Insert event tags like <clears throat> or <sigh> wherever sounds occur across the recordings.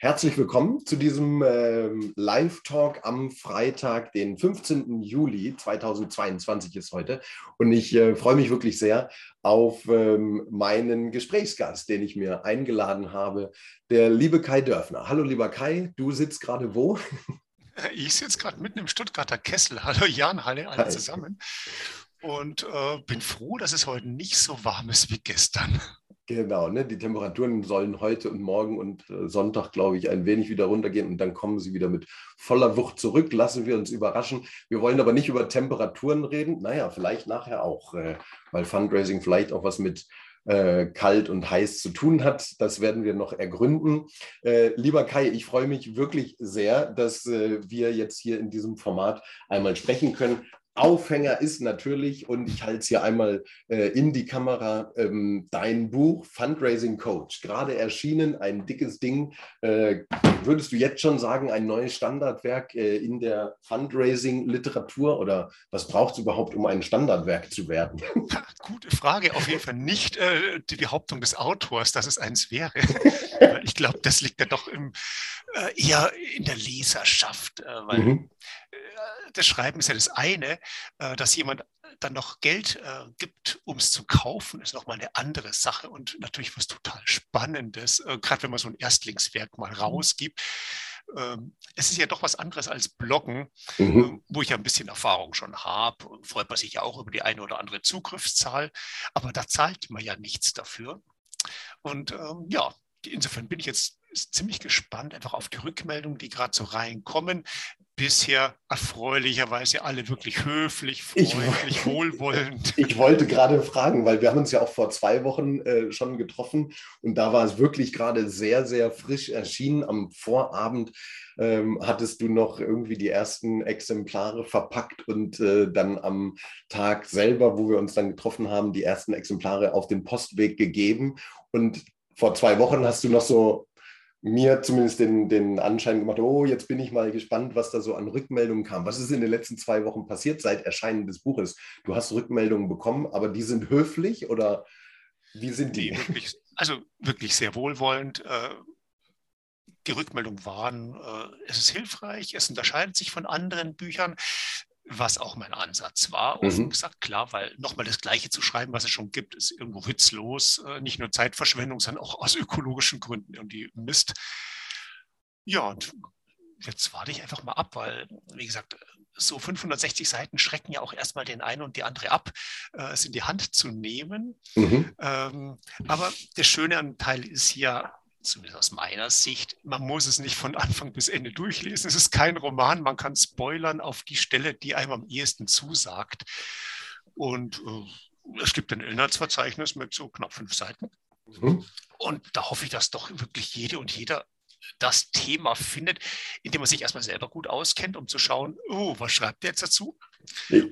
Herzlich willkommen zu diesem ähm, Live-Talk am Freitag, den 15. Juli 2022 ist heute. Und ich äh, freue mich wirklich sehr auf ähm, meinen Gesprächsgast, den ich mir eingeladen habe, der liebe Kai Dörfner. Hallo, lieber Kai, du sitzt gerade wo? Ich sitze gerade mitten im Stuttgarter Kessel. Hallo Jan, hallo alle Hi. zusammen. Und äh, bin froh, dass es heute nicht so warm ist wie gestern. Genau, ne? die Temperaturen sollen heute und morgen und äh, Sonntag, glaube ich, ein wenig wieder runtergehen und dann kommen sie wieder mit voller Wucht zurück. Lassen wir uns überraschen. Wir wollen aber nicht über Temperaturen reden. Naja, vielleicht nachher auch, äh, weil Fundraising vielleicht auch was mit äh, kalt und heiß zu tun hat. Das werden wir noch ergründen. Äh, lieber Kai, ich freue mich wirklich sehr, dass äh, wir jetzt hier in diesem Format einmal sprechen können. Aufhänger ist natürlich, und ich halte es hier einmal äh, in die Kamera, ähm, dein Buch Fundraising Coach. Gerade erschienen, ein dickes Ding. Äh, würdest du jetzt schon sagen, ein neues Standardwerk äh, in der Fundraising-Literatur? Oder was braucht es überhaupt, um ein Standardwerk zu werden? <laughs> Gute Frage. Auf jeden Fall nicht äh, die Behauptung des Autors, dass es eins wäre. <laughs> ich glaube, das liegt ja doch im, äh, eher in der Leserschaft. Äh, weil mhm das Schreiben ist ja das eine, äh, dass jemand dann noch Geld äh, gibt, um es zu kaufen, ist nochmal eine andere Sache und natürlich was total Spannendes, äh, gerade wenn man so ein Erstlingswerk mal mhm. rausgibt. Ähm, es ist ja doch was anderes als Bloggen, mhm. Ähm, wo ich ja ein bisschen Erfahrung schon habe. Freut man sich ja auch über die eine oder andere Zugriffszahl, aber da zahlt man ja nichts dafür. Und ähm, ja, insofern bin ich jetzt ziemlich gespannt einfach auf die Rückmeldungen, die gerade so reinkommen bisher erfreulicherweise alle wirklich höflich, freundlich, ich, <laughs> wohlwollend. Ich wollte gerade fragen, weil wir haben uns ja auch vor zwei Wochen äh, schon getroffen und da war es wirklich gerade sehr, sehr frisch erschienen. Am Vorabend ähm, hattest du noch irgendwie die ersten Exemplare verpackt und äh, dann am Tag selber, wo wir uns dann getroffen haben, die ersten Exemplare auf den Postweg gegeben. Und vor zwei Wochen hast du noch so mir zumindest den, den Anschein gemacht, oh, jetzt bin ich mal gespannt, was da so an Rückmeldungen kam. Was ist in den letzten zwei Wochen passiert seit Erscheinen des Buches? Du hast Rückmeldungen bekommen, aber die sind höflich oder wie sind die? Wirklich, also wirklich sehr wohlwollend. Äh, die Rückmeldungen waren, äh, es ist hilfreich, es unterscheidet sich von anderen Büchern was auch mein Ansatz war. Offen mhm. gesagt, klar, weil nochmal das Gleiche zu schreiben, was es schon gibt, ist irgendwo witzlos. Äh, nicht nur Zeitverschwendung, sondern auch aus ökologischen Gründen irgendwie Mist. Ja, und jetzt warte ich einfach mal ab, weil, wie gesagt, so 560 Seiten schrecken ja auch erstmal den einen und die andere ab, äh, es in die Hand zu nehmen. Mhm. Ähm, aber der schöne Anteil ist ja, zumindest aus meiner Sicht, man muss es nicht von Anfang bis Ende durchlesen. Es ist kein Roman, man kann spoilern auf die Stelle, die einem am ehesten zusagt. Und äh, es gibt ein Inhaltsverzeichnis mit so knapp fünf Seiten. Mhm. Und da hoffe ich, dass doch wirklich jede und jeder das Thema findet, in dem man sich erstmal selber gut auskennt, um zu schauen, oh, was schreibt der jetzt dazu?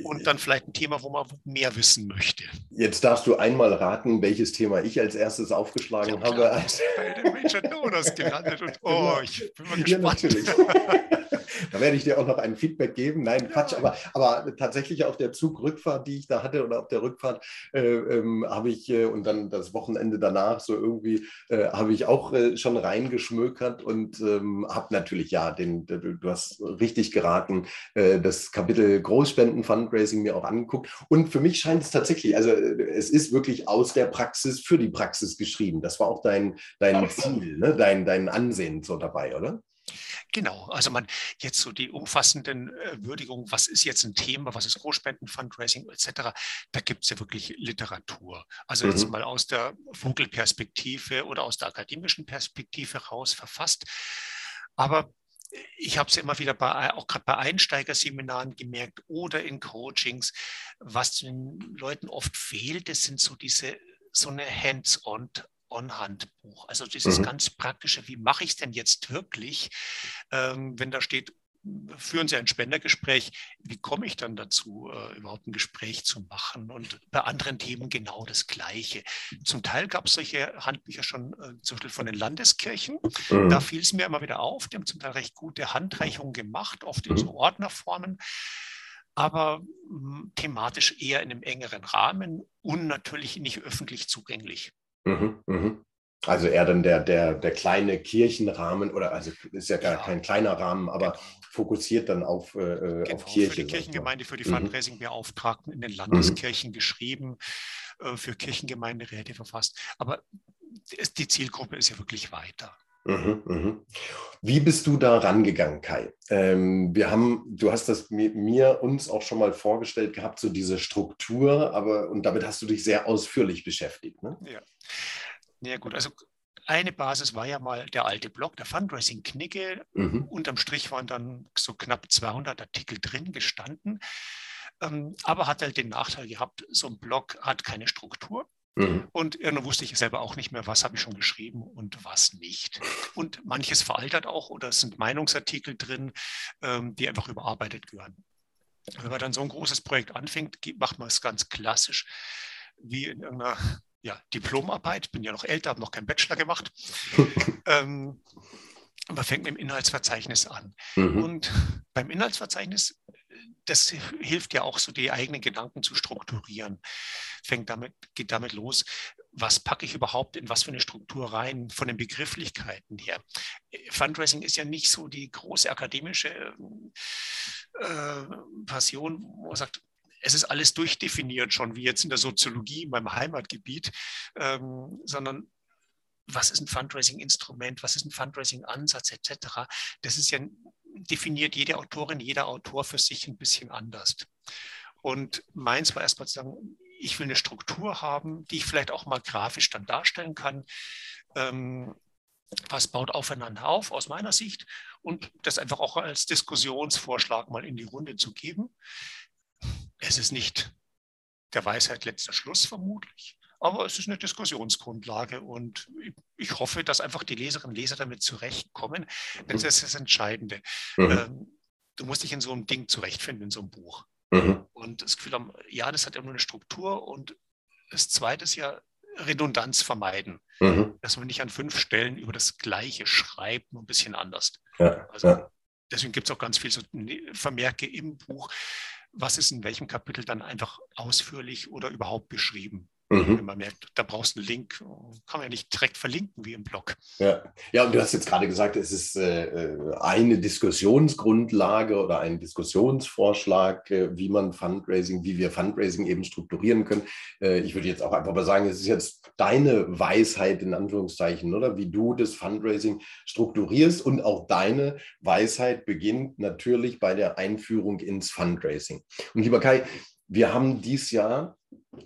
Und dann vielleicht ein Thema, wo man mehr wissen möchte. Jetzt darfst du einmal raten, welches Thema ich als erstes aufgeschlagen ja, habe. Bei den Major Donors gelandet und oh, genau. ich bin mal gespannt. Ja, natürlich. <laughs> da werde ich dir auch noch ein Feedback geben. Nein, Quatsch, ja. aber, aber tatsächlich auf der Zugrückfahrt, die ich da hatte oder auf der Rückfahrt, äh, ähm, habe ich äh, und dann das Wochenende danach so irgendwie, äh, habe ich auch äh, schon reingeschmökert und ähm, habe natürlich, ja, den, du, du hast richtig geraten, äh, das Kapitel Großspenden-Fundraising mir auch angeguckt. Und für mich scheint es tatsächlich, also es ist wirklich aus der Praxis für die Praxis geschrieben. Das war auch dein, dein Ziel, ne? dein, dein Ansehen so dabei, oder? Genau, also man jetzt so die umfassenden äh, Würdigungen, was ist jetzt ein Thema, was ist Großspenden-Fundraising etc., da gibt es ja wirklich Literatur. Also mhm. jetzt mal aus der Vogelperspektive oder aus der akademischen Perspektive raus verfasst. Aber ich habe es immer wieder bei, auch gerade bei Einsteigerseminaren gemerkt oder in Coachings, was den Leuten oft fehlt, das sind so diese so eine Hands-on On-Handbuch. Also dieses mhm. ganz praktische, wie mache ich es denn jetzt wirklich, ähm, wenn da steht, führen Sie ein Spendergespräch, wie komme ich dann dazu, äh, überhaupt ein Gespräch zu machen? Und bei anderen Themen genau das Gleiche. Zum Teil gab es solche Handbücher schon äh, zum Beispiel von den Landeskirchen. Mhm. Da fiel es mir immer wieder auf, die haben zum Teil recht gute Handreichungen gemacht, oft in mhm. so Ordnerformen aber hm, thematisch eher in einem engeren Rahmen und natürlich nicht öffentlich zugänglich. Mhm, mhm. Also eher dann der, der, der kleine Kirchenrahmen oder also ist ja gar ja. kein kleiner Rahmen, aber genau. fokussiert dann auf, äh, äh genau, auf Kirche. Für die Kirchengemeinde, für die mhm. Fundraising-Beauftragten in den Landeskirchen mhm. geschrieben, äh, für Kirchengemeinderäte verfasst. Aber die Zielgruppe ist ja wirklich weiter. Mhm, mhm. Wie bist du da rangegangen, Kai? Ähm, wir haben, du hast das mir, mir, uns auch schon mal vorgestellt gehabt, so diese Struktur, aber und damit hast du dich sehr ausführlich beschäftigt. Ne? Ja. Ja, gut. Also eine Basis war ja mal der alte Blog, der Fundraising-Knicke. Mhm. Unterm Strich waren dann so knapp 200 Artikel drin gestanden. Ähm, aber hat halt den Nachteil gehabt, so ein Blog hat keine Struktur. Mhm. Und irgendwann wusste ich selber auch nicht mehr, was habe ich schon geschrieben und was nicht. Und manches veraltert auch oder es sind Meinungsartikel drin, ähm, die einfach überarbeitet gehören. Wenn man dann so ein großes Projekt anfängt, macht man es ganz klassisch, wie in irgendeiner ja, Diplomarbeit. Bin ja noch älter, habe noch keinen Bachelor gemacht. <laughs> ähm, man fängt mit dem Inhaltsverzeichnis an. Mhm. Und beim Inhaltsverzeichnis das hilft ja auch so, die eigenen Gedanken zu strukturieren. Fängt damit, geht damit los, was packe ich überhaupt in was für eine Struktur rein, von den Begrifflichkeiten her. Fundraising ist ja nicht so die große akademische äh, Passion, wo man sagt, es ist alles durchdefiniert schon, wie jetzt in der Soziologie in meinem Heimatgebiet, ähm, sondern was ist ein Fundraising-Instrument, was ist ein Fundraising-Ansatz etc. Das ist ja definiert jede Autorin, jeder Autor für sich ein bisschen anders. Und meins war erstmal zu sagen, ich will eine Struktur haben, die ich vielleicht auch mal grafisch dann darstellen kann. Ähm, was baut aufeinander auf aus meiner Sicht und das einfach auch als Diskussionsvorschlag mal in die Runde zu geben. Es ist nicht der Weisheit letzter Schluss vermutlich, aber es ist eine Diskussionsgrundlage und ich hoffe, dass einfach die Leserinnen und Leser damit zurechtkommen, denn das ist das Entscheidende. Mhm. Ähm, du musst dich in so einem Ding zurechtfinden, in so einem Buch. Mhm. Und das Gefühl haben, ja, das hat ja nur eine Struktur und das Zweite ist ja Redundanz vermeiden, mhm. dass man nicht an fünf Stellen über das Gleiche schreibt, nur ein bisschen anders. Ja, also, ja. Deswegen gibt es auch ganz viele so Vermerke im Buch, was ist in welchem Kapitel dann einfach ausführlich oder überhaupt beschrieben. Mhm. Wenn man merkt, da brauchst du einen Link, kann man ja nicht direkt verlinken wie im Blog. Ja, ja und du hast jetzt gerade gesagt, es ist äh, äh, eine Diskussionsgrundlage oder ein Diskussionsvorschlag, äh, wie man Fundraising, wie wir Fundraising eben strukturieren können. Äh, ich würde jetzt auch einfach mal sagen, es ist jetzt deine Weisheit in Anführungszeichen, oder? Wie du das Fundraising strukturierst und auch deine Weisheit beginnt natürlich bei der Einführung ins Fundraising. Und lieber Kai, wir haben dieses Jahr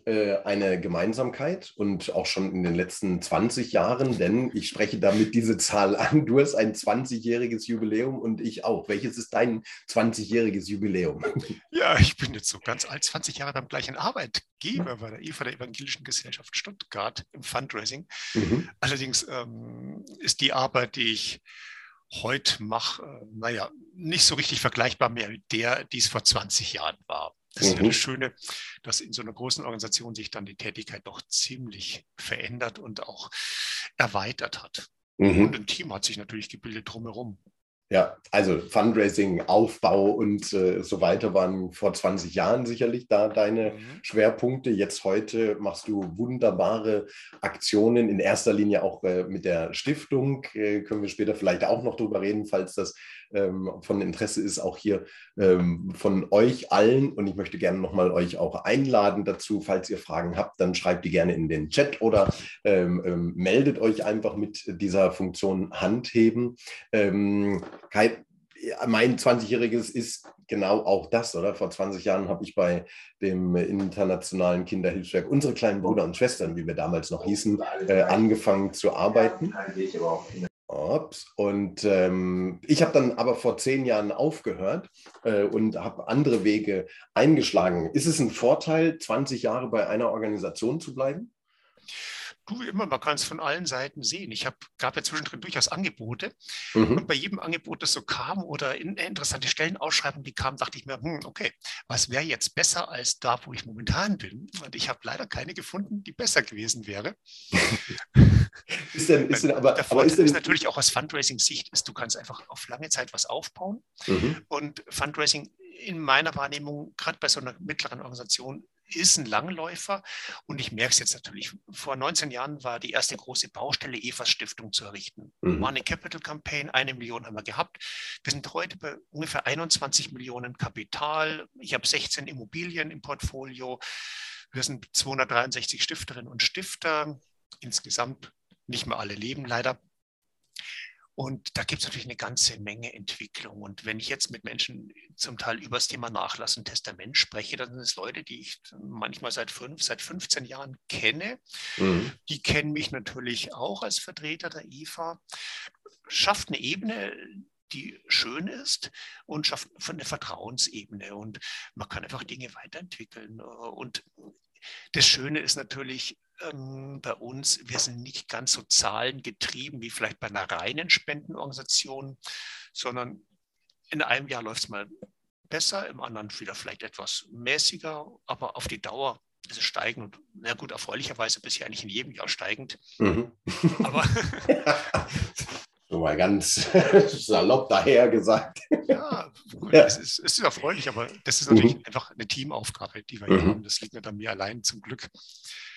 äh, eine Gemeinsamkeit und auch schon in den letzten 20 Jahren, denn ich spreche damit diese Zahl an. Du hast ein 20-jähriges Jubiläum und ich auch. Welches ist dein 20-jähriges Jubiläum? <laughs> Ja, ich bin jetzt so ganz alt, 20 Jahre beim gleichen Arbeitgeber bei der IFA der Evangelischen Gesellschaft Stuttgart im Fundraising. Mhm. Allerdings ähm, ist die Arbeit, die ich heute mache, äh, naja, nicht so richtig vergleichbar mehr mit der, die es vor 20 Jahren war. Das ist ja das mhm. Schöne, dass in so einer großen Organisation sich dann die Tätigkeit doch ziemlich verändert und auch erweitert hat. Mhm. Und ein Team hat sich natürlich gebildet drumherum. Ja, also Fundraising, Aufbau und äh, so weiter waren vor 20 Jahren sicherlich da deine mhm. Schwerpunkte. Jetzt heute machst du wunderbare Aktionen, in erster Linie auch äh, mit der Stiftung. Äh, können wir später vielleicht auch noch drüber reden, falls das ähm, von Interesse ist, auch hier ähm, von euch allen. Und ich möchte gerne nochmal euch auch einladen dazu. Falls ihr Fragen habt, dann schreibt die gerne in den Chat oder ähm, ähm meldet euch einfach mit dieser Funktion Handheben. Ähm, Kai, mein 20-jähriges ist genau auch das, oder? Vor 20 Jahren habe ich bei dem internationalen Kinderhilfswerk unsere kleinen Brüder und Schwestern, wie wir damals noch hießen, äh, angefangen zu arbeiten. Ups. Und ähm, ich habe dann aber vor zehn Jahren aufgehört äh, und habe andere Wege eingeschlagen. Ist es ein Vorteil, 20 Jahre bei einer Organisation zu bleiben? Du immer, man kann es von allen Seiten sehen. Ich hab, gab ja zwischendrin durchaus Angebote mhm. und bei jedem Angebot, das so kam oder in, interessante Stellenausschreibungen, die kamen, dachte ich mir, hm, okay, was wäre jetzt besser als da, wo ich momentan bin? Und ich habe leider keine gefunden, die besser gewesen wäre. <laughs> ist denn, ist denn aber, Der aber ist, denn, ist natürlich auch aus Fundraising-Sicht, ist, du kannst einfach auf lange Zeit was aufbauen mhm. und Fundraising in meiner Wahrnehmung, gerade bei so einer mittleren Organisation, ist ein Langläufer und ich merke es jetzt natürlich. Vor 19 Jahren war die erste große Baustelle EFAS Stiftung zu errichten. Mhm. War eine Capital Campaign, eine Million haben wir gehabt. Wir sind heute bei ungefähr 21 Millionen Kapital. Ich habe 16 Immobilien im Portfolio. Wir sind 263 Stifterinnen und Stifter. Insgesamt nicht mehr alle leben leider. Und da gibt es natürlich eine ganze Menge Entwicklung. Und wenn ich jetzt mit Menschen zum Teil über das Thema Nachlass und Testament spreche, dann sind es Leute, die ich manchmal seit fünf, seit 15 Jahren kenne. Mhm. Die kennen mich natürlich auch als Vertreter der IFA. Schafft eine Ebene, die schön ist und schafft eine Vertrauensebene. Und man kann einfach Dinge weiterentwickeln. Und das Schöne ist natürlich, ähm, bei uns, wir sind nicht ganz so zahlengetrieben wie vielleicht bei einer reinen Spendenorganisation, sondern in einem Jahr läuft es mal besser, im anderen wieder vielleicht etwas mäßiger, aber auf die Dauer ist es steigend und na gut, erfreulicherweise bisher eigentlich in jedem Jahr steigend. Mhm. Aber <laughs> so mal ganz <laughs> salopp daher gesagt. Ja, gut, ja. Es, ist, es ist erfreulich, aber das ist natürlich mhm. einfach eine Teamaufgabe, die wir mhm. hier haben. Das liegt nicht an mir allein zum Glück.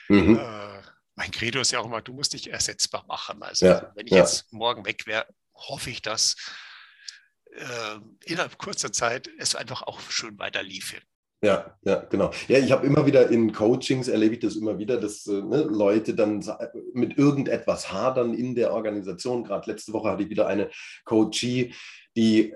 Mhm. Äh, mein Credo ist ja auch immer, du musst dich ersetzbar machen. Also ja, wenn ich ja. jetzt morgen weg wäre, hoffe ich, dass äh, innerhalb kurzer Zeit es einfach auch schön weiter liefe. Ja, ja, genau. Ja, ich habe immer wieder in Coachings erlebe ich das immer wieder, dass äh, ne, Leute dann mit irgendetwas hadern in der Organisation. Gerade letzte Woche hatte ich wieder eine Coachie, die äh,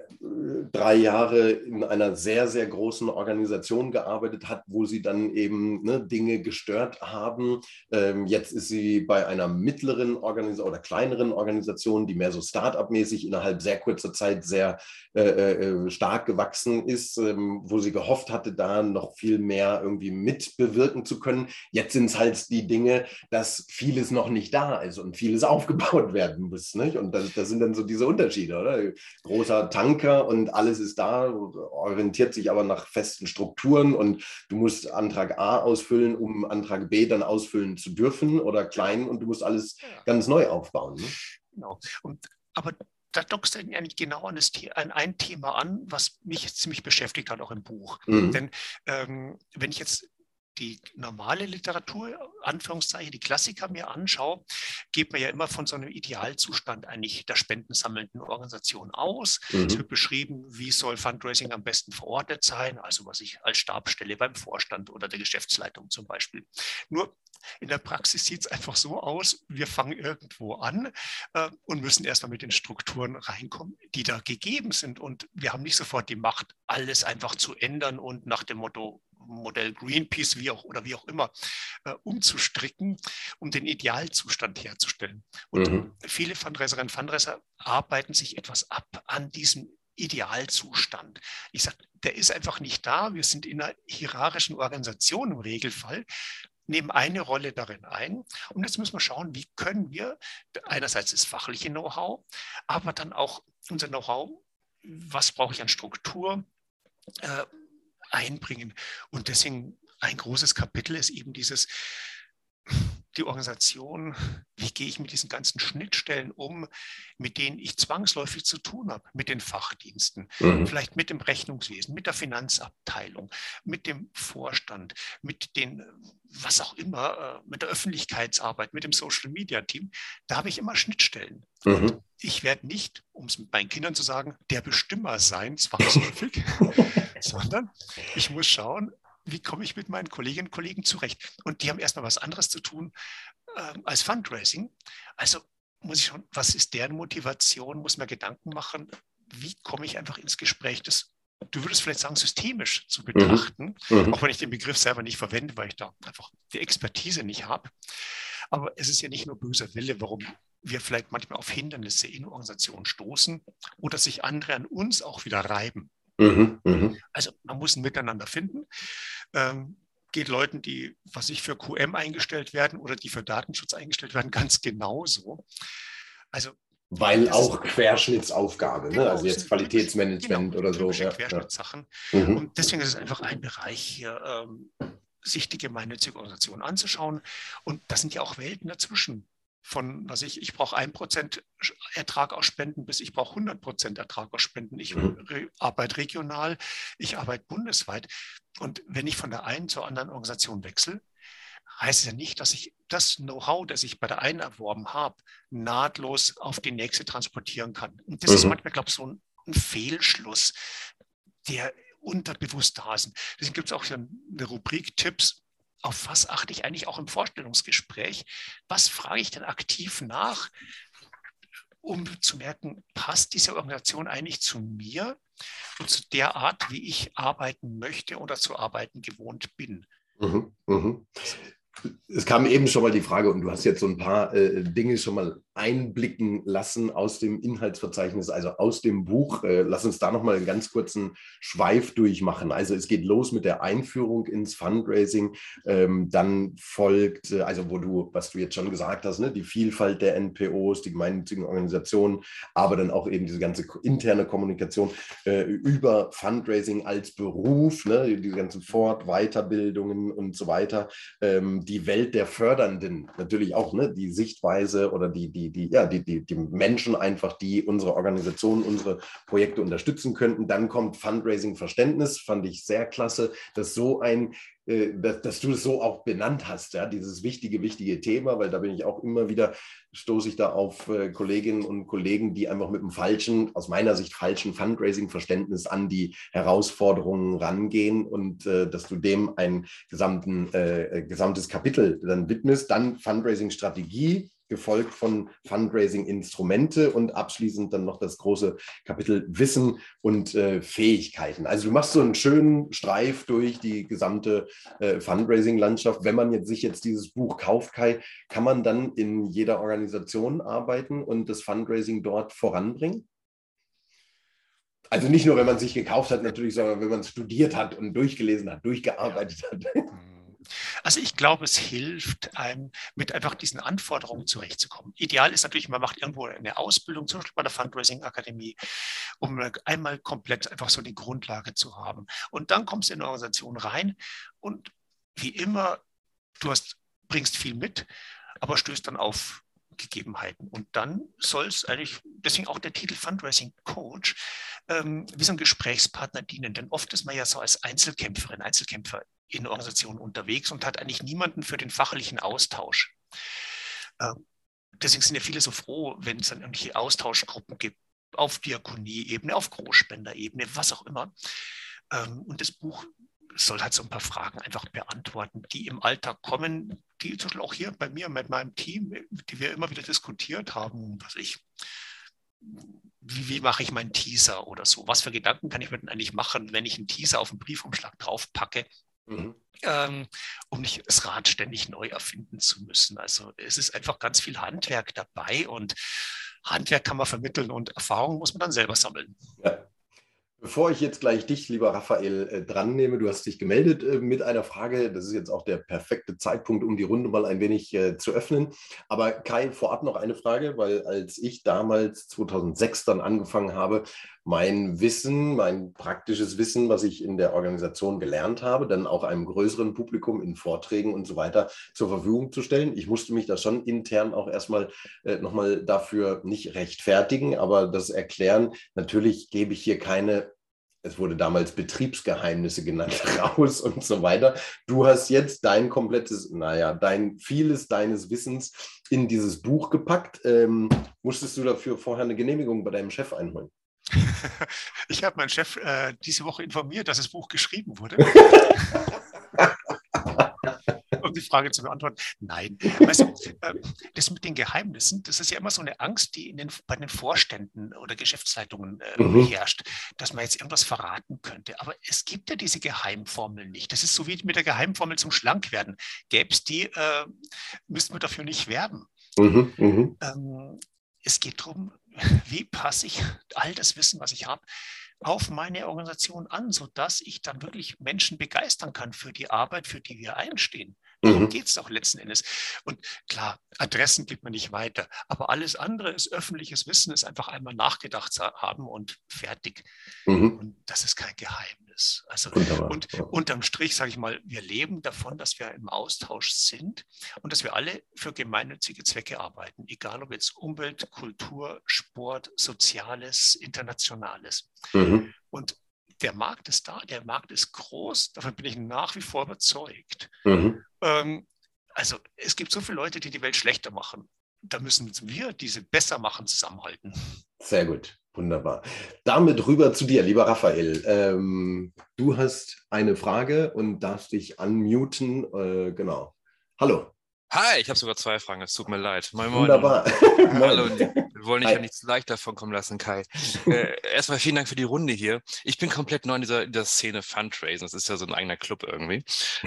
drei Jahre in einer sehr, sehr großen Organisation gearbeitet hat, wo sie dann eben ne, Dinge gestört haben. Ähm, jetzt ist sie bei einer mittleren Organisation oder kleineren Organisation, die mehr so Start-up-mäßig innerhalb sehr kurzer Zeit sehr äh, äh, stark gewachsen ist, ähm, wo sie gehofft hatte, da noch viel mehr irgendwie mitbewirken zu können. Jetzt sind es halt die Dinge, dass vieles noch nicht da ist und vieles <laughs> aufgebaut werden muss. Nicht? Und das, das sind dann so diese Unterschiede, oder? Groß großer Tanker und alles ist da, orientiert sich aber nach festen Strukturen und du musst Antrag A ausfüllen, um Antrag B dann ausfüllen zu dürfen oder klein und du musst alles ja. ganz neu aufbauen. Ne? Genau. Und, aber da dockst du eigentlich genau an, das, an, ein Thema an, was mich ziemlich beschäftigt hat, auch im Buch. Mhm. Denn ähm, wenn ich jetzt die normale Literatur, Anführungszeichen, die Klassiker mir anschaue, geht man ja immer von so einem Idealzustand eigentlich der spendensammelnden Organisation aus. Mhm. Es wird beschrieben, wie soll Fundraising am besten verortet sein, also was ich als Stabstelle beim Vorstand oder der Geschäftsleitung zum Beispiel. Nur in der Praxis sieht es einfach so aus, wir fangen irgendwo an äh, und müssen erstmal mit den Strukturen reinkommen, die da gegeben sind. Und wir haben nicht sofort die Macht, alles einfach zu ändern und nach dem Motto, Modell Greenpeace wie auch, oder wie auch immer äh, umzustricken, um den Idealzustand herzustellen. Und mhm. viele Fundraiserinnen und Fundraiser arbeiten sich etwas ab an diesem Idealzustand. Ich sage, der ist einfach nicht da. Wir sind in einer hierarchischen Organisation im Regelfall nehmen eine Rolle darin ein. Und jetzt müssen wir schauen, wie können wir einerseits das fachliche Know-how, aber dann auch unser Know-how, was brauche ich an Struktur, äh, einbringen. Und deswegen ein großes Kapitel ist eben dieses, die Organisation, wie gehe ich mit diesen ganzen Schnittstellen um, mit denen ich zwangsläufig zu tun habe, mit den Fachdiensten, mhm. vielleicht mit dem Rechnungswesen, mit der Finanzabteilung, mit dem Vorstand, mit den, was auch immer, äh, mit der Öffentlichkeitsarbeit, mit dem Social Media Team. Da habe ich immer Schnittstellen. Mhm. Ich werde nicht, um es mit meinen Kindern zu sagen, der Bestimmer sein, zwangsläufig, <laughs> sondern ich muss schauen, wie komme ich mit meinen Kolleginnen und Kollegen zurecht. Und die haben erstmal was anderes zu tun äh, als Fundraising. Also muss ich schauen, was ist deren Motivation, muss mir Gedanken machen, wie komme ich einfach ins Gespräch, das du würdest vielleicht sagen, systemisch zu mhm. betrachten, mhm. auch wenn ich den Begriff selber nicht verwende, weil ich da einfach die Expertise nicht habe. Aber es ist ja nicht nur böser Wille, warum wir vielleicht manchmal auf Hindernisse in Organisationen stoßen oder sich andere an uns auch wieder reiben. Mhm, mh. Also man muss ein Miteinander finden. Ähm, geht Leuten, die, was ich für QM eingestellt werden oder die für Datenschutz eingestellt werden, ganz genauso. Also weil auch Querschnittsaufgabe, genau, ne? also jetzt Qualitätsmanagement genau, oder so. Ja, Querschnittssachen. Ja. Mhm. Und deswegen ist es einfach ein Bereich hier, ähm, sich die gemeinnützige Organisation anzuschauen. Und das sind ja auch Welten dazwischen. Von, was ich, ich brauche 1% Ertrag aus Spenden bis ich brauche 100% Ertrag aus Spenden. Ich mhm. re arbeite regional, ich arbeite bundesweit. Und wenn ich von der einen zur anderen Organisation wechsle, heißt es ja nicht, dass ich das Know-how, das ich bei der einen erworben habe, nahtlos auf die nächste transportieren kann. Und das mhm. ist manchmal, glaube ich, so ein, ein Fehlschluss, der unterbewusst da ist. Deswegen gibt es auch eine Rubrik Tipps auf was achte ich eigentlich auch im Vorstellungsgespräch? Was frage ich denn aktiv nach, um zu merken, passt diese Organisation eigentlich zu mir und zu der Art, wie ich arbeiten möchte oder zu arbeiten gewohnt bin? Mhm, mh. Es kam eben schon mal die Frage, und du hast jetzt so ein paar äh, Dinge schon mal einblicken lassen aus dem Inhaltsverzeichnis, also aus dem Buch. Äh, lass uns da nochmal einen ganz kurzen Schweif durchmachen. Also es geht los mit der Einführung ins Fundraising. Ähm, dann folgt, äh, also wo du, was du jetzt schon gesagt hast, ne, die Vielfalt der NPOs, die gemeinnützigen Organisationen, aber dann auch eben diese ganze interne Kommunikation äh, über Fundraising als Beruf, ne, die ganzen Fort-, Weiterbildungen und so weiter. Ähm, die Welt der Fördernden, natürlich auch, ne, die Sichtweise oder die, die die, ja, die, die, die Menschen einfach, die unsere Organisation, unsere Projekte unterstützen könnten. Dann kommt Fundraising-Verständnis, fand ich sehr klasse, dass so ein äh, dass, dass, du es so auch benannt hast, ja, dieses wichtige, wichtige Thema, weil da bin ich auch immer wieder, stoße ich da auf äh, Kolleginnen und Kollegen, die einfach mit einem falschen, aus meiner Sicht falschen Fundraising-Verständnis an die Herausforderungen rangehen und äh, dass du dem ein gesamten, äh, gesamtes Kapitel dann widmest. Dann Fundraising-Strategie, gefolgt von Fundraising-Instrumente und abschließend dann noch das große Kapitel Wissen und äh, Fähigkeiten. Also du machst so einen schönen Streif durch die gesamte äh, Fundraising-Landschaft. Wenn man jetzt sich jetzt dieses Buch kauft, Kai, kann man dann in jeder Organisation arbeiten und das Fundraising dort voranbringen? Also nicht nur, wenn man sich gekauft hat, natürlich, sondern wenn man es studiert hat und durchgelesen hat, durchgearbeitet hat. <laughs> Also ich glaube, es hilft einem, mit einfach diesen Anforderungen zurechtzukommen. Ideal ist natürlich, man macht irgendwo eine Ausbildung, zum Beispiel bei der Fundraising Akademie, um einmal komplett einfach so die Grundlage zu haben. Und dann kommst du in eine Organisation rein und wie immer, du hast, bringst viel mit, aber stößt dann auf Gegebenheiten. Und dann soll es eigentlich, deswegen auch der Titel Fundraising Coach, ähm, wie so ein Gesprächspartner dienen. Denn oft ist man ja so als Einzelkämpferin, Einzelkämpfer in Organisationen unterwegs und hat eigentlich niemanden für den fachlichen Austausch. Ähm, deswegen sind ja viele so froh, wenn es dann irgendwelche Austauschgruppen gibt, auf Diakonie-Ebene, auf Großspenderebene, was auch immer. Ähm, und das Buch soll halt so ein paar Fragen einfach beantworten, die im Alltag kommen, die zum Beispiel auch hier bei mir mit meinem Team, die wir immer wieder diskutiert haben, was ich, wie, wie, mache ich meinen Teaser oder so? Was für Gedanken kann ich mir denn eigentlich machen, wenn ich einen Teaser auf einen Briefumschlag draufpacke? Mhm. Ähm, um nicht das Rad ständig neu erfinden zu müssen. Also es ist einfach ganz viel Handwerk dabei und Handwerk kann man vermitteln und Erfahrung muss man dann selber sammeln. Ja. Bevor ich jetzt gleich dich, lieber Raphael, äh, dran nehme, du hast dich gemeldet äh, mit einer Frage. Das ist jetzt auch der perfekte Zeitpunkt, um die Runde mal ein wenig äh, zu öffnen. Aber Kai, vorab noch eine Frage, weil als ich damals 2006 dann angefangen habe, mein Wissen, mein praktisches Wissen, was ich in der Organisation gelernt habe, dann auch einem größeren Publikum in Vorträgen und so weiter zur Verfügung zu stellen. Ich musste mich da schon intern auch erstmal äh, nochmal dafür nicht rechtfertigen, aber das erklären. Natürlich gebe ich hier keine es wurde damals Betriebsgeheimnisse genannt, <laughs> raus und so weiter. Du hast jetzt dein komplettes, naja, dein vieles deines Wissens in dieses Buch gepackt. Ähm, musstest du dafür vorher eine Genehmigung bei deinem Chef einholen? <laughs> Ich habe meinen Chef äh, diese Woche informiert, dass das Buch geschrieben wurde. <laughs> die Frage zu beantworten. Nein. Weißt du, äh, das mit den Geheimnissen, das ist ja immer so eine Angst, die in den, bei den Vorständen oder Geschäftsleitungen äh, mhm. herrscht, dass man jetzt irgendwas verraten könnte. Aber es gibt ja diese Geheimformel nicht. Das ist so wie mit der Geheimformel zum Schlankwerden. Gäbe es die, äh, müssten wir dafür nicht werben. Mhm, mhm. ähm, es geht darum, wie passe ich all das Wissen, was ich habe, auf meine Organisation an, sodass ich dann wirklich Menschen begeistern kann für die Arbeit, für die wir einstehen. Darum mhm. geht es auch letzten Endes. Und klar, Adressen gibt man nicht weiter, aber alles andere ist öffentliches Wissen, ist einfach einmal nachgedacht haben und fertig. Mhm. Und das ist kein Geheimnis. Also Wunderbar. und ja. unterm Strich sage ich mal, wir leben davon, dass wir im Austausch sind und dass wir alle für gemeinnützige Zwecke arbeiten, egal ob jetzt Umwelt, Kultur, Sport, Soziales, Internationales. Mhm. Und der Markt ist da, der Markt ist groß, davon bin ich nach wie vor überzeugt. Mhm. Ähm, also es gibt so viele Leute, die die Welt schlechter machen. Da müssen wir diese besser machen zusammenhalten. Sehr gut, wunderbar. Damit rüber zu dir, lieber Raphael. Ähm, du hast eine Frage und darfst dich unmuten. Äh, genau. Hallo. Hi, ich habe sogar zwei Fragen, es tut mir leid. Moin, moin. Wunderbar. <laughs> Hallo, <laughs> wollen dich ja nichts leicht davon kommen lassen, Kai. Äh, <laughs> erstmal vielen Dank für die Runde hier. Ich bin komplett neu in dieser, in dieser Szene Fundraising, das ist ja so ein eigener Club irgendwie.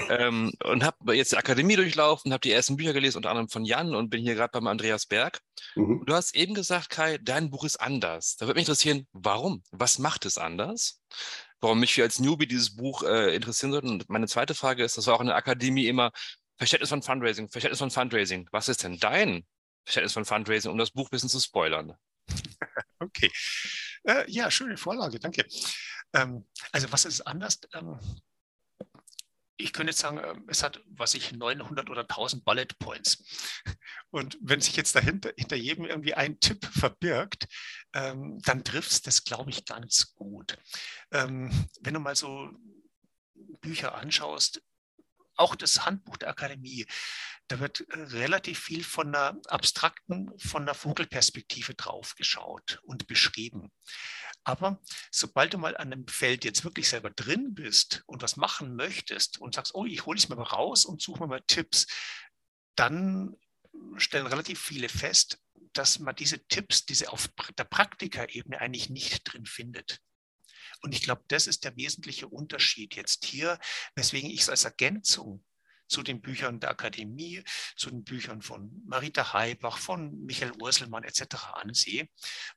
Ähm, und habe jetzt die Akademie durchlaufen, habe die ersten Bücher gelesen, unter anderem von Jan und bin hier gerade beim Andreas Berg. Mhm. Du hast eben gesagt, Kai, dein Buch ist anders. Da würde mich interessieren, warum? Was macht es anders? warum mich als Newbie dieses Buch äh, interessieren sollte. Und meine zweite Frage ist, das war auch in der Akademie immer Verständnis von Fundraising, Verständnis von Fundraising. Was ist denn dein Verständnis von Fundraising, um das Buch ein bisschen zu spoilern? <laughs> Okay. Äh, ja, schöne Vorlage, danke. Ähm, also was ist anders? Ähm, ich könnte jetzt sagen, ähm, es hat, was ich, 900 oder 1000 Bullet Points. <laughs> Und wenn sich jetzt dahinter hinter jedem irgendwie ein Tipp verbirgt, ähm, dann trifft es das, glaube ich, ganz gut. Ähm, wenn du mal so Bücher anschaust, auch das Handbuch der Akademie, da wird äh, relativ viel von einer abstrakten, von einer Vogelperspektive drauf geschaut und beschrieben. Aber sobald du mal an einem Feld jetzt wirklich selber drin bist und was machen möchtest und sagst, oh, ich hole es mir mal raus und suche mir mal Tipps, dann stellen relativ viele fest, dass man diese Tipps, diese auf der Praktikerebene eigentlich nicht drin findet. Und ich glaube, das ist der wesentliche Unterschied jetzt hier, weswegen ich es als Ergänzung zu den Büchern der Akademie, zu den Büchern von Marita Heibach, von Michael Urselmann etc. ansehe.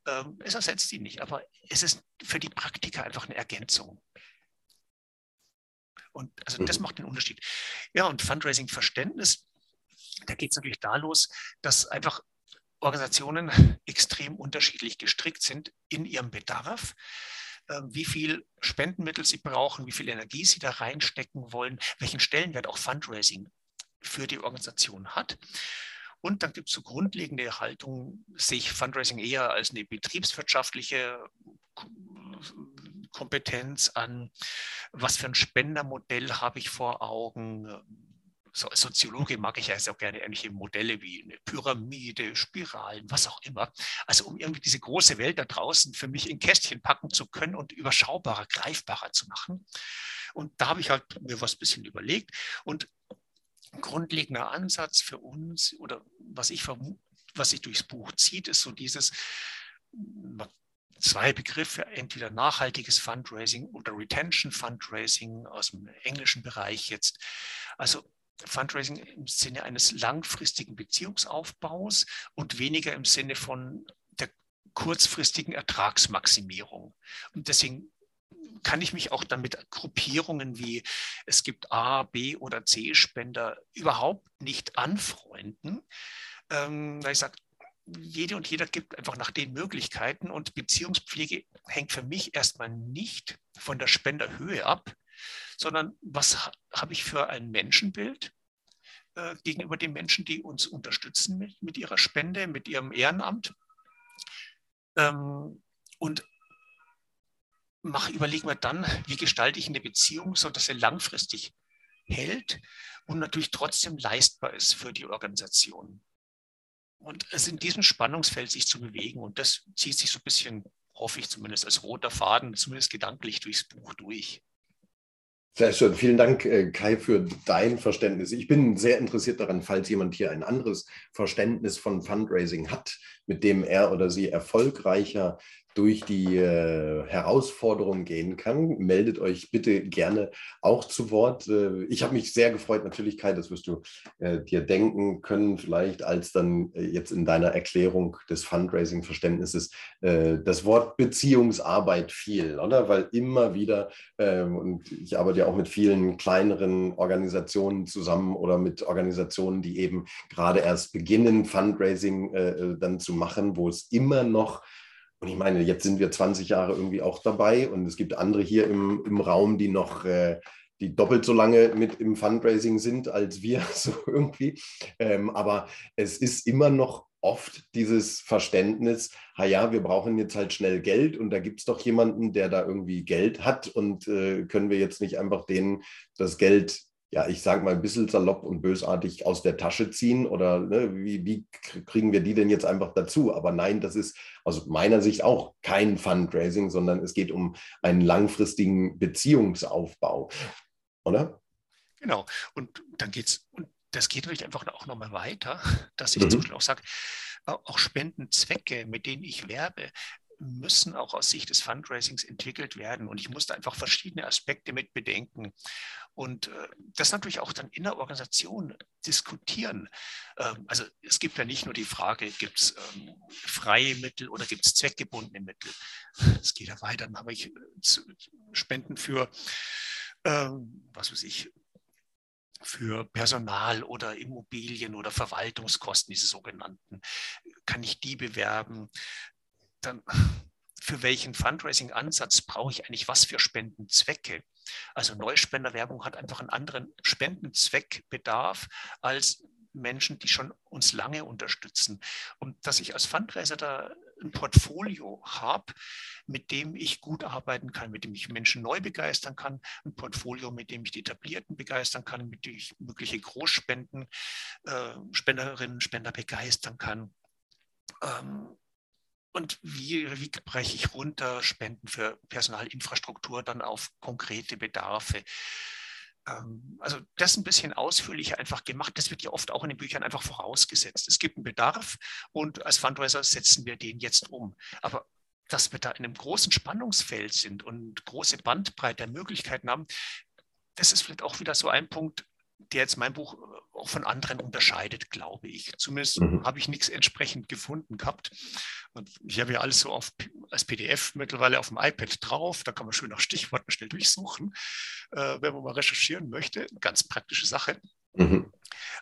Ähm, es ersetzt sie nicht, aber es ist für die Praktiker einfach eine Ergänzung. Und also das mhm. macht den Unterschied. Ja, und Fundraising-Verständnis, da geht es natürlich da los, dass einfach Organisationen <laughs> extrem unterschiedlich gestrickt sind in ihrem Bedarf. Ähm, wie viel Spendenmittel sie brauchen, wie viel Energie sie da reinstecken wollen, welchen Stellenwert auch Fundraising für die Organisation hat. Und dann gibt es so grundlegende Haltung, sehe ich Fundraising eher als eine betriebswirtschaftliche Kompetenz an, was für ein Spendermodell habe ich vor Augen, so Soziologe mag ich ja auch gerne ähnliche Modelle wie eine Pyramide, Spiralen, was auch immer. Also um irgendwie diese große Welt da draußen für mich in Kästchen packen zu können und überschaubarer, greifbarer zu machen. Und da habe ich halt mir was ein bisschen überlegt. Und grundlegender Ansatz für uns oder was ich was sich durchs Buch zieht, ist so dieses zwei Begriffe, entweder nachhaltiges Fundraising oder Retention Fundraising aus dem englischen Bereich jetzt. Also Fundraising im Sinne eines langfristigen Beziehungsaufbaus und weniger im Sinne von der kurzfristigen Ertragsmaximierung. Und deswegen kann ich mich auch dann mit Gruppierungen wie es gibt A, B oder C-Spender überhaupt nicht anfreunden. Ähm, weil ich sage, jede und jeder gibt einfach nach den Möglichkeiten und Beziehungspflege hängt für mich erstmal nicht von der Spenderhöhe ab, sondern was habe ich für ein Menschenbild äh, gegenüber den Menschen, die uns unterstützen mit, mit ihrer Spende, mit ihrem Ehrenamt. Ähm, und mach, überlegen wir dann, wie gestalte ich eine Beziehung, sodass sie langfristig hält und natürlich trotzdem leistbar ist für die Organisation. Und es in diesem Spannungsfeld sich zu bewegen und das zieht sich so ein bisschen, hoffe ich zumindest, als roter Faden, zumindest gedanklich durchs Buch durch. Sehr schön. Vielen Dank, äh, Kai, für dein Verständnis. Ich bin sehr interessiert daran, falls jemand hier ein anderes Verständnis von Fundraising hat, mit dem er oder sie erfolgreicher durch die äh, Herausforderungen gehen kann. Meldet euch bitte gerne auch zu Wort. Äh, ich habe mich sehr gefreut, natürlich, Kai, das wirst du äh, dir denken können, vielleicht als dann äh, jetzt in deiner Erklärung des Fundraising-Verständnisses äh, das Wort Beziehungsarbeit fiel, oder? Weil immer wieder, ähm, und ich arbeite ja auch mit vielen kleineren Organisationen zusammen oder mit Organisationen, die eben gerade erst beginnen, Fundraising äh, dann zu machen, wo es immer noch Und ich meine, jetzt sind wir 20 Jahre irgendwie auch dabei und es gibt andere hier im, im Raum, die noch äh, die doppelt so lange mit im Fundraising sind als wir, <laughs> so irgendwie. Ähm, aber es ist immer noch oft dieses Verständnis, ha ja, wir brauchen jetzt halt schnell Geld und da gibt es doch jemanden, der da irgendwie Geld hat und äh, können wir jetzt nicht einfach denen das Geld, ja, ich sage mal ein bisschen salopp und bösartig aus der Tasche ziehen oder ne, wie, wie kriegen wir die denn jetzt einfach dazu? Aber nein, das ist aus meiner Sicht auch kein Fundraising, sondern es geht um einen langfristigen Beziehungsaufbau, oder? Genau, und dann geht es, und das geht natürlich einfach auch nochmal weiter, dass ich mhm. zum Beispiel auch sage, auch Spendenzwecke, mit denen ich werbe, müssen auch aus Sicht des Fundraisings entwickelt werden. Und ich muss da einfach verschiedene Aspekte mit bedenken. Und äh, das natürlich auch dann in der Organisation diskutieren. Ähm, also es gibt ja nicht nur die Frage, gibt es ähm, freie Mittel oder gibt es zweckgebundene Mittel. Es geht ja weiter. Dann habe ich äh, Spenden für, ähm, was weiß ich, für Personal oder Immobilien oder Verwaltungskosten, diese sogenannten. Kann ich die bewerben? Dann für welchen Fundraising-Ansatz brauche ich eigentlich was für Spendenzwecke? Also Neuspenderwerbung hat einfach einen anderen Spendenzweckbedarf als Menschen, die schon uns lange unterstützen. Und dass ich als Fundraiser da ein Portfolio habe, mit dem ich gut arbeiten kann, mit dem ich Menschen neu begeistern kann, ein Portfolio, mit dem ich die Etablierten begeistern kann, mit dem ich mögliche Großspenden, äh, Spenderinnen, Spender begeistern kann. Ähm, und wie, wie breche ich runter Spenden für Personalinfrastruktur dann auf konkrete Bedarfe? Ähm, also das ein bisschen ausführlicher einfach gemacht. Das wird ja oft auch in den Büchern einfach vorausgesetzt. Es gibt einen Bedarf und als Fundraiser setzen wir den jetzt um. Aber dass wir da in einem großen Spannungsfeld sind und große Bandbreite der Möglichkeiten haben, das ist vielleicht auch wieder so ein Punkt, der jetzt mein Buch äh, auch von anderen unterscheidet, glaube ich. Zumindest mhm. habe ich nichts entsprechend gefunden gehabt. Und ich habe ja alles so auf, als PDF mittlerweile auf dem iPad drauf. Da kann man schön nach Stichworten schnell durchsuchen, äh, wenn man mal recherchieren möchte. Ganz praktische Sache. Mhm.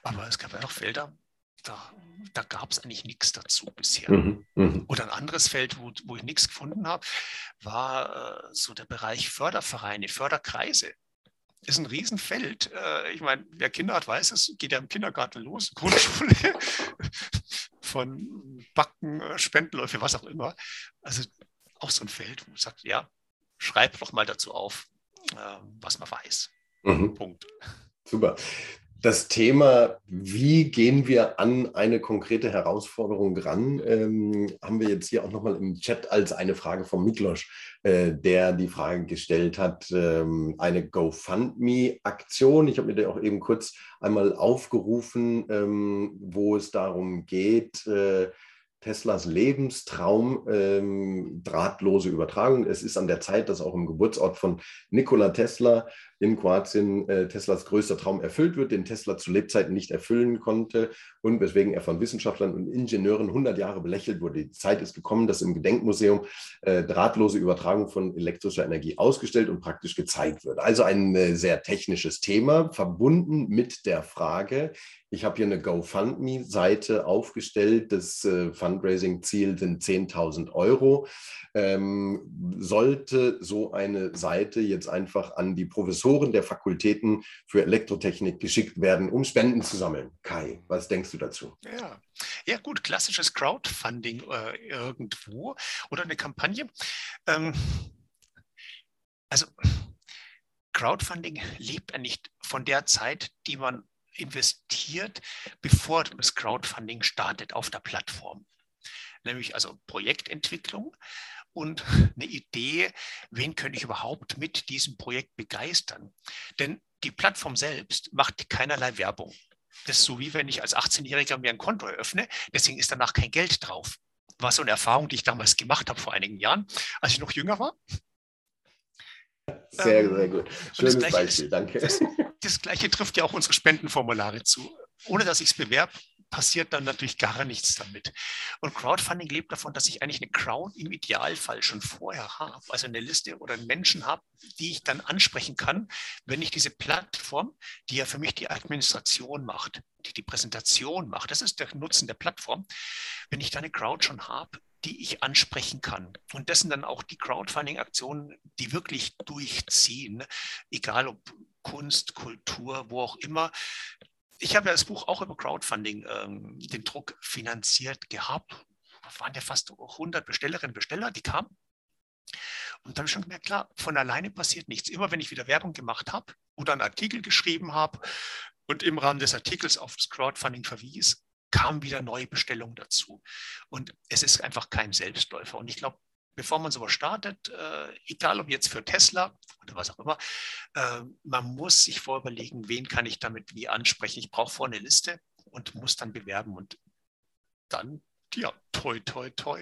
Aber es gab ja noch Felder, da, da gab es eigentlich nichts dazu bisher. Mhm, mh. Oder ein anderes Feld, wo, wo ich nichts gefunden habe, war äh, so der Bereich Fördervereine, Förderkreise ist ein Riesenfeld. Äh, ich meine, wer Kinder hat, weiß es, geht ja im Kindergarten los, <laughs> Grundschule, von Backen, äh, Spendenläufe, was auch immer. Also auch so ein Feld, wo man sagt, ja, schreib doch mal dazu auf, ähm, was man weiß. Mhm. Punkt. Super das Thema, wie gehen wir an eine konkrete Herausforderung ran, ähm, haben wir jetzt hier auch nochmal im Chat als eine Frage von Miklos, äh, der die Frage gestellt hat, ähm, eine GoFundMe-Aktion. Ich habe mir da auch eben kurz einmal aufgerufen, ähm, wo es darum geht, äh, Teslas Lebenstraum, ähm, drahtlose Übertragung. Es ist an der Zeit, dass auch im Geburtsort von Nikola Tesla in Kroatien äh, Teslas größter Traum erfüllt wird, den Tesla zu Lebzeiten nicht erfüllen konnte und weswegen er von Wissenschaftlern und Ingenieuren 100 Jahre belächelt wurde. Die Zeit ist gekommen, dass im Gedenkmuseum äh, drahtlose Übertragung von elektrischer Energie ausgestellt und praktisch gezeigt wird. Also ein äh, sehr technisches Thema, verbunden mit der Frage, ich habe hier eine GoFundMe-Seite aufgestellt. Das äh, Fundraising-Ziel sind 10.000 Euro. Ähm, sollte so eine Seite jetzt einfach an die Professoren der Fakultäten für Elektrotechnik geschickt werden, um Spenden zu sammeln? Kai, was denkst du dazu? Ja, ja gut, klassisches Crowdfunding äh, irgendwo oder eine Kampagne. Ähm, also Crowdfunding lebt ja nicht von der Zeit, die man investiert, bevor das Crowdfunding startet auf der Plattform. Nämlich also Projektentwicklung und eine Idee, wen könnte ich überhaupt mit diesem Projekt begeistern. Denn die Plattform selbst macht keinerlei Werbung. Das ist so wie wenn ich als 18-Jähriger mir ein Konto eröffne, deswegen ist danach kein Geld drauf. War so eine Erfahrung, die ich damals gemacht habe vor einigen Jahren, als ich noch jünger war. Sehr, ähm, sehr gut. Schönes Beispiel, danke. Das, das, Gleiche trifft ja auch unsere Spendenformulare zu. Ohne dass ich es bewerbe, passiert dann natürlich gar nichts damit. Und Crowdfunding lebt davon, dass ich eigentlich eine Crowd im Idealfall schon vorher habe, also eine Liste oder einen Menschen habe, die ich dann ansprechen kann, wenn ich diese Plattform, die ja für mich die Administration macht, die die Präsentation macht, das ist der Nutzen der Plattform, wenn ich da eine Crowd schon habe, die ich ansprechen kann. Und das sind dann auch die Crowdfunding-Aktionen, die wirklich durchziehen, egal ob Kunst, Kultur, wo auch immer. Ich habe ja das Buch auch über Crowdfunding, ähm, den Druck finanziert gehabt. Da waren ja fast 100 Bestellerinnen und Besteller, die kamen. Und dann habe ich schon gemerkt, klar, von alleine passiert nichts. Immer wenn ich wieder Werbung gemacht habe oder einen Artikel geschrieben habe und im Rahmen des Artikels auf das Crowdfunding verwies, kamen wieder neue Bestellungen dazu. Und es ist einfach kein Selbstläufer. Und ich glaube, bevor man sowas startet, äh, egal ob jetzt für Tesla oder was auch immer, äh, man muss sich vorüberlegen, wen kann ich damit wie ansprechen. Ich brauche vorne eine Liste und muss dann bewerben. Und dann ja, toi, toi, toi.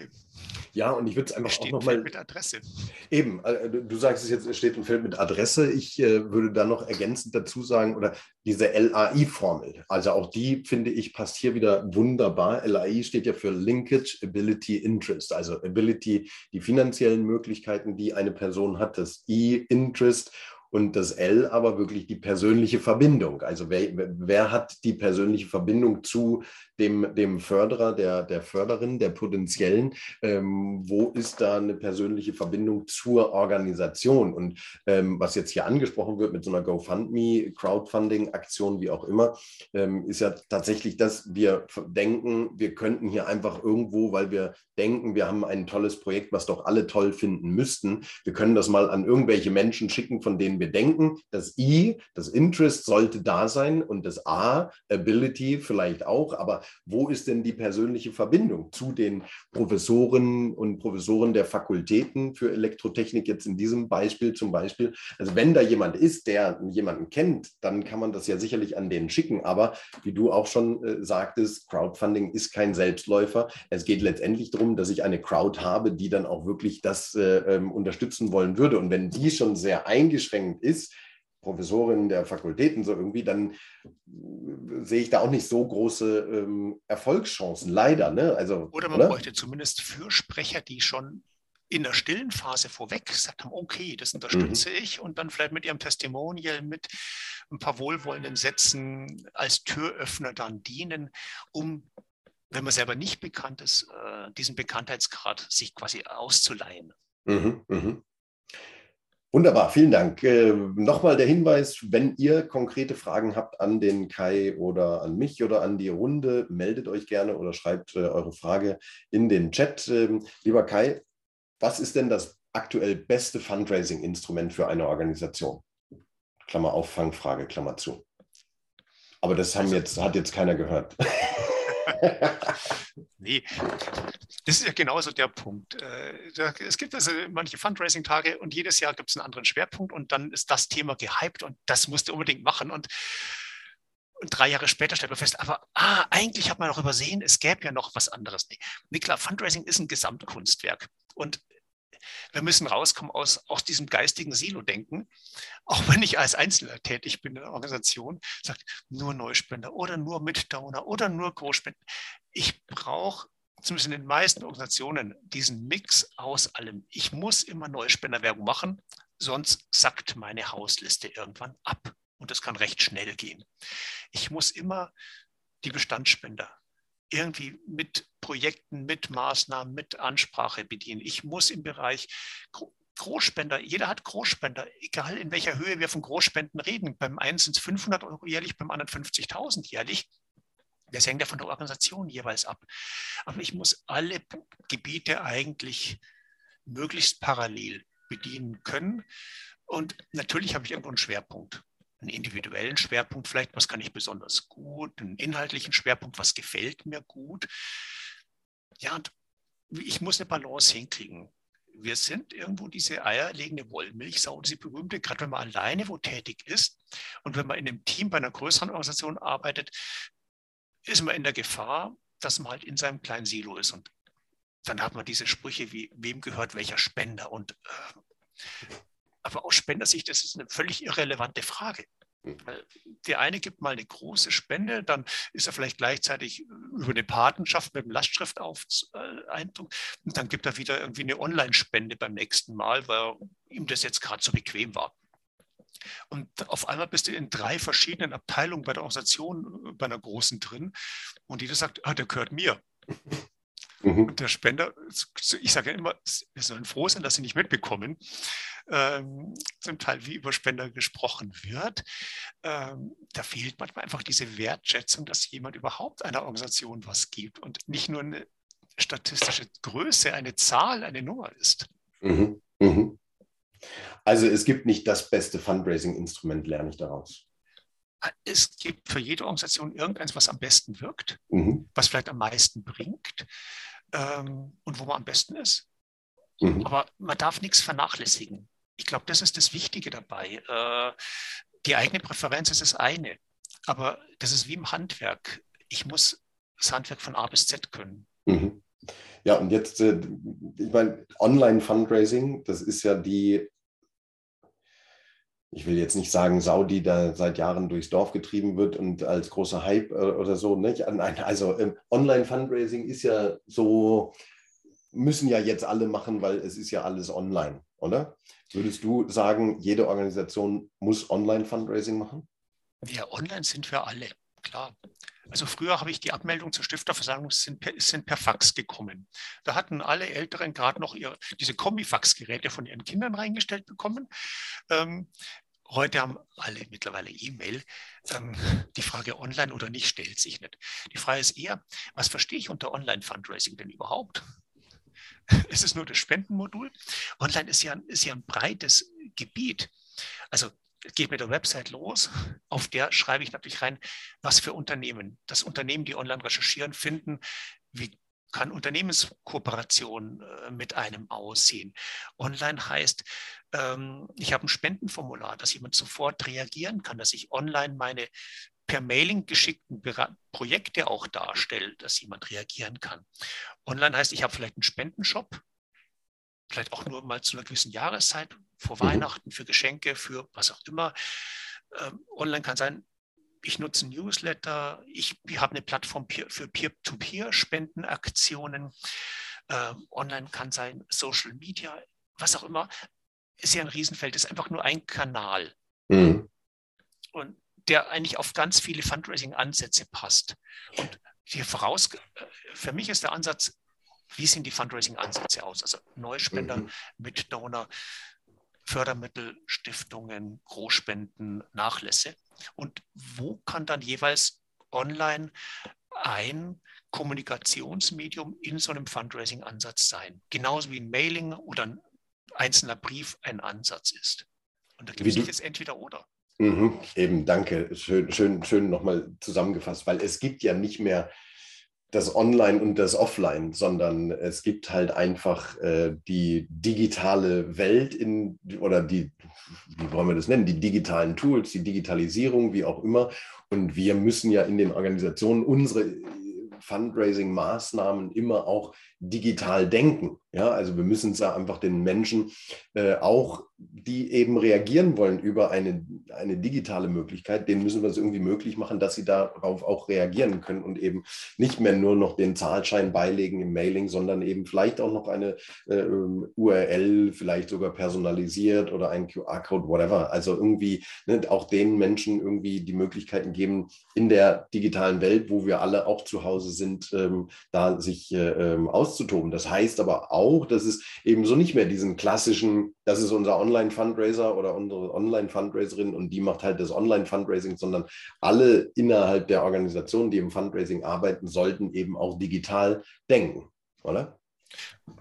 Ja, und ich würde es einfach steht auch nochmal. mit Adresse. Eben, äh, du sagst es jetzt, es steht und fällt mit Adresse. Ich äh, würde da noch ergänzend dazu sagen, oder diese LAI-Formel, also auch die, finde ich, passt hier wieder wunderbar. LAI steht ja für Linkage, Ability, Interest. Also Ability, die finanziellen Möglichkeiten, die eine Person hat, das I, Interest und das L aber wirklich die persönliche Verbindung. Also wer, wer hat die persönliche Verbindung zu dem, dem Förderer, der, der Förderin, der potenziellen? Ähm, wo ist da eine persönliche Verbindung zur Organisation? Und ähm, was jetzt hier angesprochen wird mit so einer GoFundMe, Crowdfunding-Aktion, wie auch immer, ähm, ist ja tatsächlich, dass wir denken, wir könnten hier einfach irgendwo, weil wir denken, wir haben ein tolles Projekt, was doch alle toll finden müssten, wir können das mal an irgendwelche Menschen schicken, von denen wir denken, das I, das Interest sollte da sein und das A, Ability vielleicht auch, aber wo ist denn die persönliche Verbindung zu den Professoren und Professoren der Fakultäten für Elektrotechnik jetzt in diesem Beispiel zum Beispiel? Also wenn da jemand ist, der jemanden kennt, dann kann man das ja sicherlich an den schicken, aber wie du auch schon äh, sagtest, Crowdfunding ist kein Selbstläufer. Es geht letztendlich darum, dass ich eine Crowd habe, die dann auch wirklich das äh, ähm, unterstützen wollen würde. Und wenn die schon sehr eingeschränkt ist, Professorin der Fakultäten so irgendwie, dann sehe ich da auch nicht so große ähm, Erfolgschancen, leider. Ne? Also, oder man oder? bräuchte zumindest Fürsprecher, die schon in der stillen Phase vorweg gesagt haben, okay, das unterstütze mhm. ich und dann vielleicht mit ihrem Testimonial, mit ein paar wohlwollenden Sätzen als Türöffner dann dienen, um, wenn man selber nicht bekannt ist, äh, diesen Bekanntheitsgrad sich quasi auszuleihen. Mhm, mh. Wunderbar, vielen Dank. Äh, Nochmal der Hinweis, wenn ihr konkrete Fragen habt an den Kai oder an mich oder an die Runde, meldet euch gerne oder schreibt äh, eure Frage in den Chat. Ähm, lieber Kai, was ist denn das aktuell beste Fundraising-Instrument für eine Organisation? Klammer auf, Fangfrage, Klammer zu. Aber das haben also, jetzt, hat jetzt keiner gehört. <laughs> <laughs> nee, das ist ja genauso der Punkt. Äh, es gibt also manche Fundraising-Tage und jedes Jahr gibt es einen anderen Schwerpunkt und dann ist das Thema gehypt und das musst du unbedingt machen. Und, und drei Jahre später stellt man fest, aber ah, eigentlich hat man noch übersehen, es gäbe ja noch was anderes. Nee, klar, Fundraising ist ein Gesamtkunstwerk. Und wir müssen rauskommen aus, aus diesem geistigen Silo-Denken. Auch wenn ich als Einzelner tätig bin in der Organisation, sagt nur Neuspender oder nur Mitdowner oder nur Großspender. Ich brauche zumindest in den meisten Organisationen diesen Mix aus allem. Ich muss immer Neuspenderwerbung machen, sonst sackt meine Hausliste irgendwann ab. Und das kann recht schnell gehen. Ich muss immer die Bestandsspender irgendwie mit Projekten, mit Maßnahmen, mit Ansprache bedienen. Ich muss im Bereich Großspender, jeder hat Großspender, egal in welcher Höhe wir von Großspenden reden. Beim einen sind es 500 Euro jährlich, beim anderen 50.000 jährlich. Das hängt ja von der Organisation jeweils ab. Aber ich muss alle Gebiete eigentlich möglichst parallel bedienen können. Und natürlich habe ich irgendwo einen Schwerpunkt einen individuellen Schwerpunkt vielleicht, was kann ich besonders gut, einen inhaltlichen Schwerpunkt, was gefällt mir gut. Ja, und ich muss eine Balance hinkriegen. Wir sind irgendwo diese eierlegende Wollmilchsau, diese berühmte, gerade wenn man alleine wo tätig ist und wenn man in einem Team bei einer größeren Organisation arbeitet, ist man in der Gefahr, dass man halt in seinem kleinen Silo ist. Und dann hat man diese Sprüche wie, wem gehört welcher Spender? Und äh, aber aus Spendersicht ist es eine völlig irrelevante Frage. Hm. Der eine gibt mal eine große Spende, dann ist er vielleicht gleichzeitig über eine Patenschaft mit dem Lastschrifteindruck und dann gibt er wieder irgendwie eine Online-Spende beim nächsten Mal, weil ihm das jetzt gerade so bequem war. Und auf einmal bist du in drei verschiedenen Abteilungen bei der Organisation, bei einer großen drin und jeder sagt, ah, der gehört mir. <laughs> Mhm. Und der Spender, ich sage ja immer, wir sollen froh sein, dass sie nicht mitbekommen, ähm, zum Teil wie über Spender gesprochen wird. Ähm, da fehlt manchmal einfach diese Wertschätzung, dass jemand überhaupt einer Organisation was gibt und nicht nur eine statistische Größe, eine Zahl, eine Nummer ist. Mhm. Mhm. Also es gibt nicht das beste Fundraising-Instrument, lerne ich daraus. Es gibt für jede Organisation irgendeins, was am besten wirkt, mhm. was vielleicht am meisten bringt ähm, und wo man am besten ist. Mhm. Aber man darf nichts vernachlässigen. Ich glaube, das ist das Wichtige dabei. Äh, die eigene Präferenz ist das eine, aber das ist wie im Handwerk. Ich muss das Handwerk von A bis Z können. Mhm. Ja, und jetzt, äh, ich meine, Online-Fundraising, das ist ja die, ich will jetzt nicht sagen, Sau, die da seit Jahren durchs Dorf getrieben wird und als großer Hype äh, oder so. Nicht? Also ähm, Online-Fundraising ist ja so, müssen ja jetzt alle machen, weil es ist ja alles online, oder? Würdest du sagen, jede Organisation muss Online-Fundraising machen? Ja, online sind wir alle, klar. Also früher habe ich die Abmeldung zur Stifterversammlung sind per, sind per Fax gekommen. Da hatten alle Älteren gerade noch ihre, diese Kombifax-Geräte von ihren Kindern reingestellt bekommen. Ähm, heute haben alle mittlerweile E-Mail. Ähm, die Frage online oder nicht stellt sich nicht. Die Frage ist eher, was verstehe ich unter Online-Fundraising denn überhaupt? <laughs> Es ist nur das Spendenmodul. Online ist ja, ist ja ein breites Gebiet. Also geht mit der Website los. Auf der schreibe ich natürlich rein, was für Unternehmen, das Unternehmen, die online recherchieren, finden, wie kann Unternehmenskooperation äh, mit einem aussehen. Online heißt, ähm, ich habe ein Spendenformular, dass jemand sofort reagieren kann, dass ich online meine per Mailing geschickten Projekte auch darstelle, dass jemand reagieren kann. Online heißt, ich habe vielleicht einen Spendenshop, vielleicht auch nur mal zu einer gewissen Jahreszeit, vor mhm. Weihnachten, für Geschenke, für was auch immer. Ähm, online kann sein, ich nutze ein Newsletter, ich, ich habe eine Plattform für Peer-to-Peer-Spendenaktionen. Ähm, online kann sein Social Media, was auch immer. Ist ja ein Riesenfeld, ist einfach nur ein Kanal. Mhm. Und der eigentlich auf ganz viele Fundraising-Ansätze passt. Und hier voraus, äh, für mich ist der Ansatz, wie sehen die Fundraising-Ansätze aus? Also Neuspender, mhm. Mitdonor, Fördermittel, Stiftungen, Großspenden, Nachlässe. Und wo kann dann jeweils online ein Kommunikationsmedium in so einem Fundraising-Ansatz sein? Genauso wie ein Mailing oder ein einzelner Brief ein Ansatz ist. Und da gibt es nicht jetzt entweder oder. Mhm, eben, danke. Schön, schön, schön nochmal zusammengefasst, weil es gibt ja nicht mehr das Online und das Offline, sondern es gibt halt einfach äh, die digitale Welt in oder die, wie wollen wir das nennen, die digitalen Tools, die Digitalisierung, wie auch immer. Und wir müssen ja in den Organisationen unsere Fundraising-Maßnahmen immer auch digital denken. Ja, also wir müssen es ja einfach den Menschen äh, auch, die eben reagieren wollen über eine, eine digitale Möglichkeit, denen müssen wir es irgendwie möglich machen, dass sie darauf auch reagieren können und eben nicht mehr nur noch den Zahlschein beilegen im Mailing, sondern eben vielleicht auch noch eine äh, URL, vielleicht sogar personalisiert oder ein QR-Code, whatever. Also irgendwie ne, auch den Menschen irgendwie die Möglichkeiten geben, in der digitalen Welt, wo wir alle auch zu Hause sind, ähm, da sich äh, ähm, auszutoben. Das heißt aber auch, dass es eben so nicht mehr diesen klassischen, das ist unser Online-Fundraiser oder unsere Online-Fundraiserin und die macht halt das Online-Fundraising, sondern alle innerhalb der Organisation, die im Fundraising arbeiten, sollten eben auch digital denken, oder?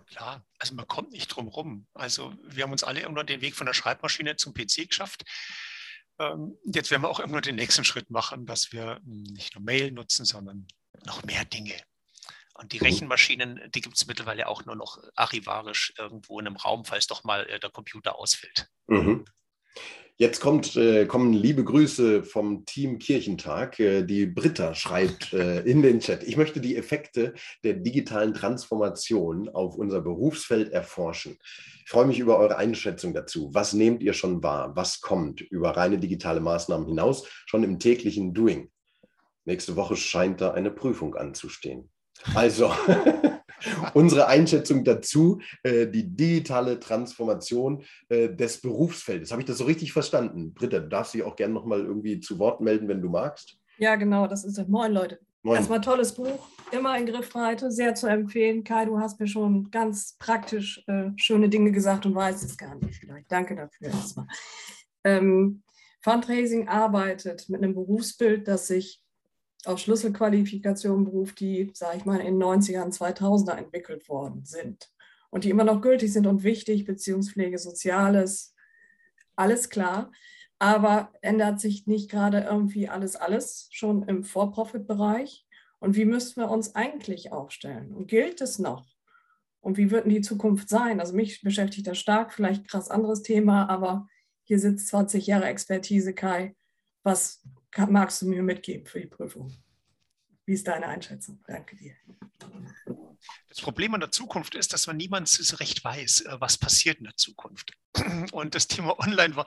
Klar, also man kommt nicht drum rum. Also wir haben uns alle irgendwann den Weg von der Schreibmaschine zum PC geschafft. Ähm, jetzt werden wir auch irgendwann den nächsten Schritt machen, dass wir nicht nur Mail nutzen, sondern noch mehr Dinge. Und die mhm. Rechenmaschinen, die gibt es mittlerweile auch nur noch archivarisch irgendwo in einem Raum, falls doch mal äh, der Computer ausfällt. Mhm. Jetzt kommt, äh, kommen liebe Grüße vom Team Kirchentag. Äh, die Britta schreibt <laughs> äh, in den Chat, ich möchte die Effekte der digitalen Transformation auf unser Berufsfeld erforschen. Ich freue mich über eure Einschätzung dazu. Was nehmt ihr schon wahr? Was kommt über reine digitale Maßnahmen hinaus schon im täglichen Doing? Nächste Woche scheint da eine Prüfung anzustehen. Also, <laughs> unsere Einschätzung dazu, äh, die digitale Transformation äh, des Berufsfeldes. Habe ich das so richtig verstanden? Britta, du darfst dich auch gerne nochmal irgendwie zu Wort melden, wenn du magst. Ja, genau, das ist es. Moin, Leute. Moin. Erstmal tolles Buch. immer in Griffbreite, sehr zu empfehlen. Kai, du hast mir schon ganz praktisch äh, schöne Dinge gesagt und weißt es gar nicht vielleicht. Danke dafür erstmal. Ähm, Fundraising arbeitet mit einem Berufsbild, das sich auf Schlüsselqualifikationen beruft, die, sage ich mal, in den 90ern, 2000er entwickelt worden sind und die immer noch gültig sind und wichtig, Beziehungspflege, Soziales, alles klar. Aber ändert sich nicht gerade irgendwie alles, alles schon im For-Profit-Bereich? Und wie müssten wir uns eigentlich aufstellen? Und gilt es noch? Und wie wird denn die Zukunft sein? Also mich beschäftigt das stark, vielleicht krass anderes Thema, aber hier sitzt 20 Jahre Expertise, Kai. Was magst du mir mitgeben für die Prüfung? Wie ist deine Einschätzung? Danke dir. Das Problem an der Zukunft ist, dass man niemand so recht weiß, äh, was passiert in der Zukunft. <clears throat> Und das Thema Online war,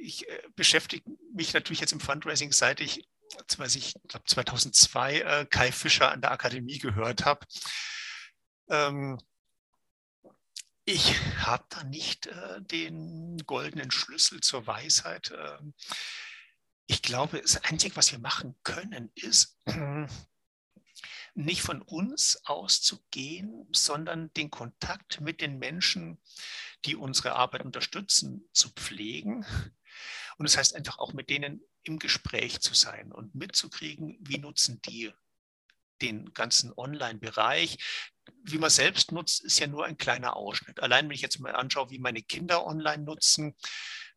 ich äh, beschäftige mich natürlich jetzt im Fundraising, seit ich, ich glaube 2002 äh, Kai Fischer an der Akademie gehört habe. Ähm, ich habe da nicht den goldenen Schlüssel zur Weisheit. Ich glaube, das Einzige, was wir machen können, ist nicht von uns auszugehen, sondern den Kontakt mit den Menschen, die unsere Arbeit unterstützen, zu pflegen. Und das heißt einfach auch mit denen im Gespräch zu sein und mitzukriegen, wie nutzen die den ganzen Online-Bereich. Wie man selbst nutzt, ist ja nur ein kleiner Ausschnitt. Allein wenn ich jetzt mal anschaue, wie meine Kinder online nutzen,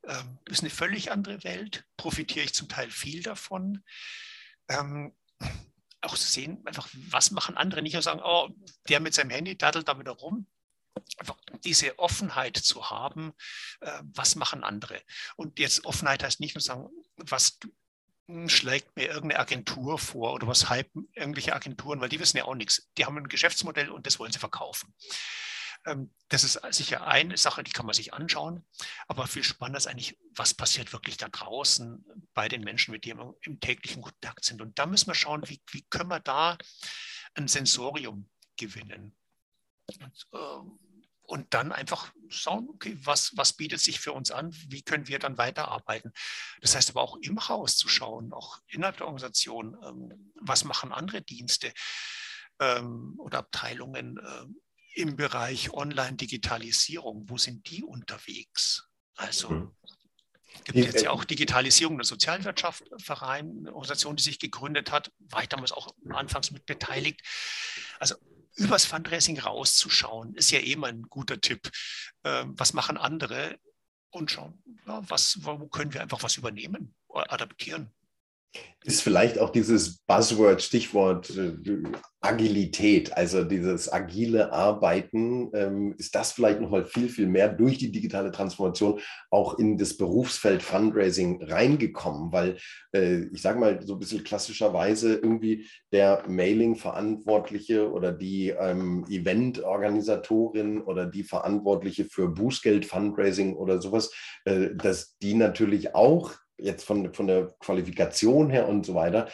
ähm, ist eine völlig andere Welt, profitiere ich zum Teil viel davon. Ähm, auch zu sehen, einfach, was machen andere, nicht nur sagen, oh, der mit seinem Handy daddelt da wieder rum. Einfach diese Offenheit zu haben, äh, was machen andere. Und jetzt Offenheit heißt nicht nur sagen, was schlägt mir irgendeine Agentur vor oder was hypen irgendwelche Agenturen, weil die wissen ja auch nichts. Die haben ein Geschäftsmodell und das wollen sie verkaufen. Ähm, das ist sicher eine Sache, die kann man sich anschauen. Aber viel spannender ist eigentlich, was passiert wirklich da draußen bei den Menschen, mit denen wir im täglichen Kontakt sind. Und da müssen wir schauen, wie, wie können wir da ein Sensorium gewinnen. Und, ähm, und dann einfach schauen, okay, was, was bietet sich für uns an, wie können wir dann weiterarbeiten. Das heißt aber auch im Haus zu schauen, auch innerhalb der Organisation, ähm, was machen andere Dienste oder Abteilungen, im Bereich Online-Digitalisierung, wo sind die unterwegs? Also mhm. gibt es jetzt ja auch Digitalisierung der Sozialwirtschaft, Verein, eine Organisation, die sich gegründet hat, war ich damals auch anfangs mit beteiligt. Also übers Fundraising rauszuschauen, ist ja eh mal ein guter Tipp. Ähm, was machen andere? Und schauen, ja, was, wo können wir einfach was übernehmen, adaptieren ist vielleicht auch dieses Buzzword, Stichwort äh, Agilität, also dieses agile Arbeiten, ähm, ist das vielleicht nochmal viel, viel mehr durch die digitale Transformation auch in das Berufsfeld Fundraising reingekommen, weil äh, ich sage mal so ein bisschen klassischerweise irgendwie der Mailing-Verantwortliche oder die ähm, Event-Organisatorin oder die Verantwortliche für Bußgeld-Fundraising oder sowas, äh, dass die natürlich auch jetzt von, von der Qualifikation her und so weiter,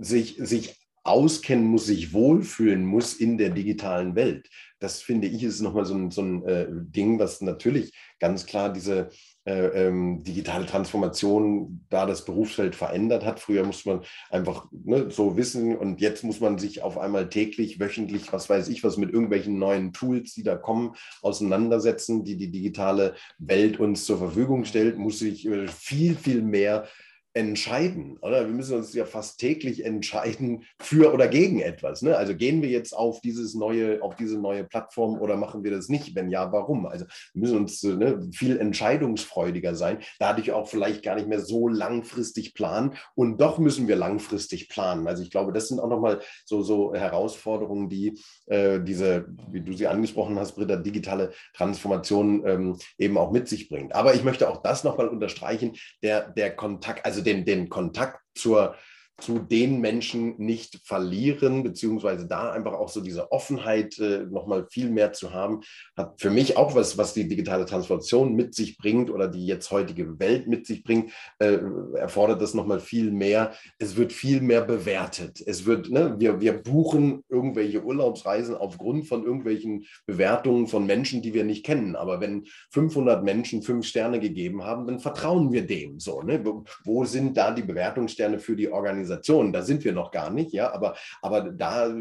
sich, sich auskennen muss, sich wohlfühlen muss in der digitalen Welt. Das finde ich ist nochmal so ein, so ein äh, Ding, was natürlich ganz klar diese äh, ähm, digitale Transformation da das Berufsfeld verändert hat. Früher musste man einfach ne, so wissen und jetzt muss man sich auf einmal täglich, wöchentlich, was weiß ich, was mit irgendwelchen neuen Tools, die da kommen, auseinandersetzen, die die digitale Welt uns zur Verfügung stellt, muss sich äh, viel, viel mehr entscheiden, oder? Wir müssen uns ja fast täglich entscheiden für oder gegen etwas. Ne? Also gehen wir jetzt auf dieses neue, auf diese neue Plattform oder machen wir das nicht? Wenn ja, warum? Also wir müssen uns ne, viel entscheidungsfreudiger sein, dadurch auch vielleicht gar nicht mehr so langfristig planen und doch müssen wir langfristig planen. Also ich glaube, das sind auch nochmal so, so Herausforderungen, die äh, diese, wie du sie angesprochen hast, Britta, digitale Transformation ähm, eben auch mit sich bringt. Aber ich möchte auch das nochmal unterstreichen, der, der Kontakt, also den, den Kontakt zur, zu den Menschen nicht verlieren, beziehungsweise da einfach auch so diese Offenheit äh, nochmal viel mehr zu haben, hat für mich auch was, was die digitale Transformation mit sich bringt oder die jetzt heutige Welt mit sich bringt, äh, erfordert das nochmal viel mehr. Es wird viel mehr bewertet. Es wird, ne, wir, wir buchen irgendwelche Urlaubsreisen aufgrund von irgendwelchen Bewertungen von Menschen, die wir nicht kennen. Aber wenn 500 Menschen fünf Sterne gegeben haben, dann vertrauen wir dem so. Ne? Wo, sind da die Bewertungssterne für die Organisation? Organisation, da sind wir noch gar nicht, ja, aber, aber da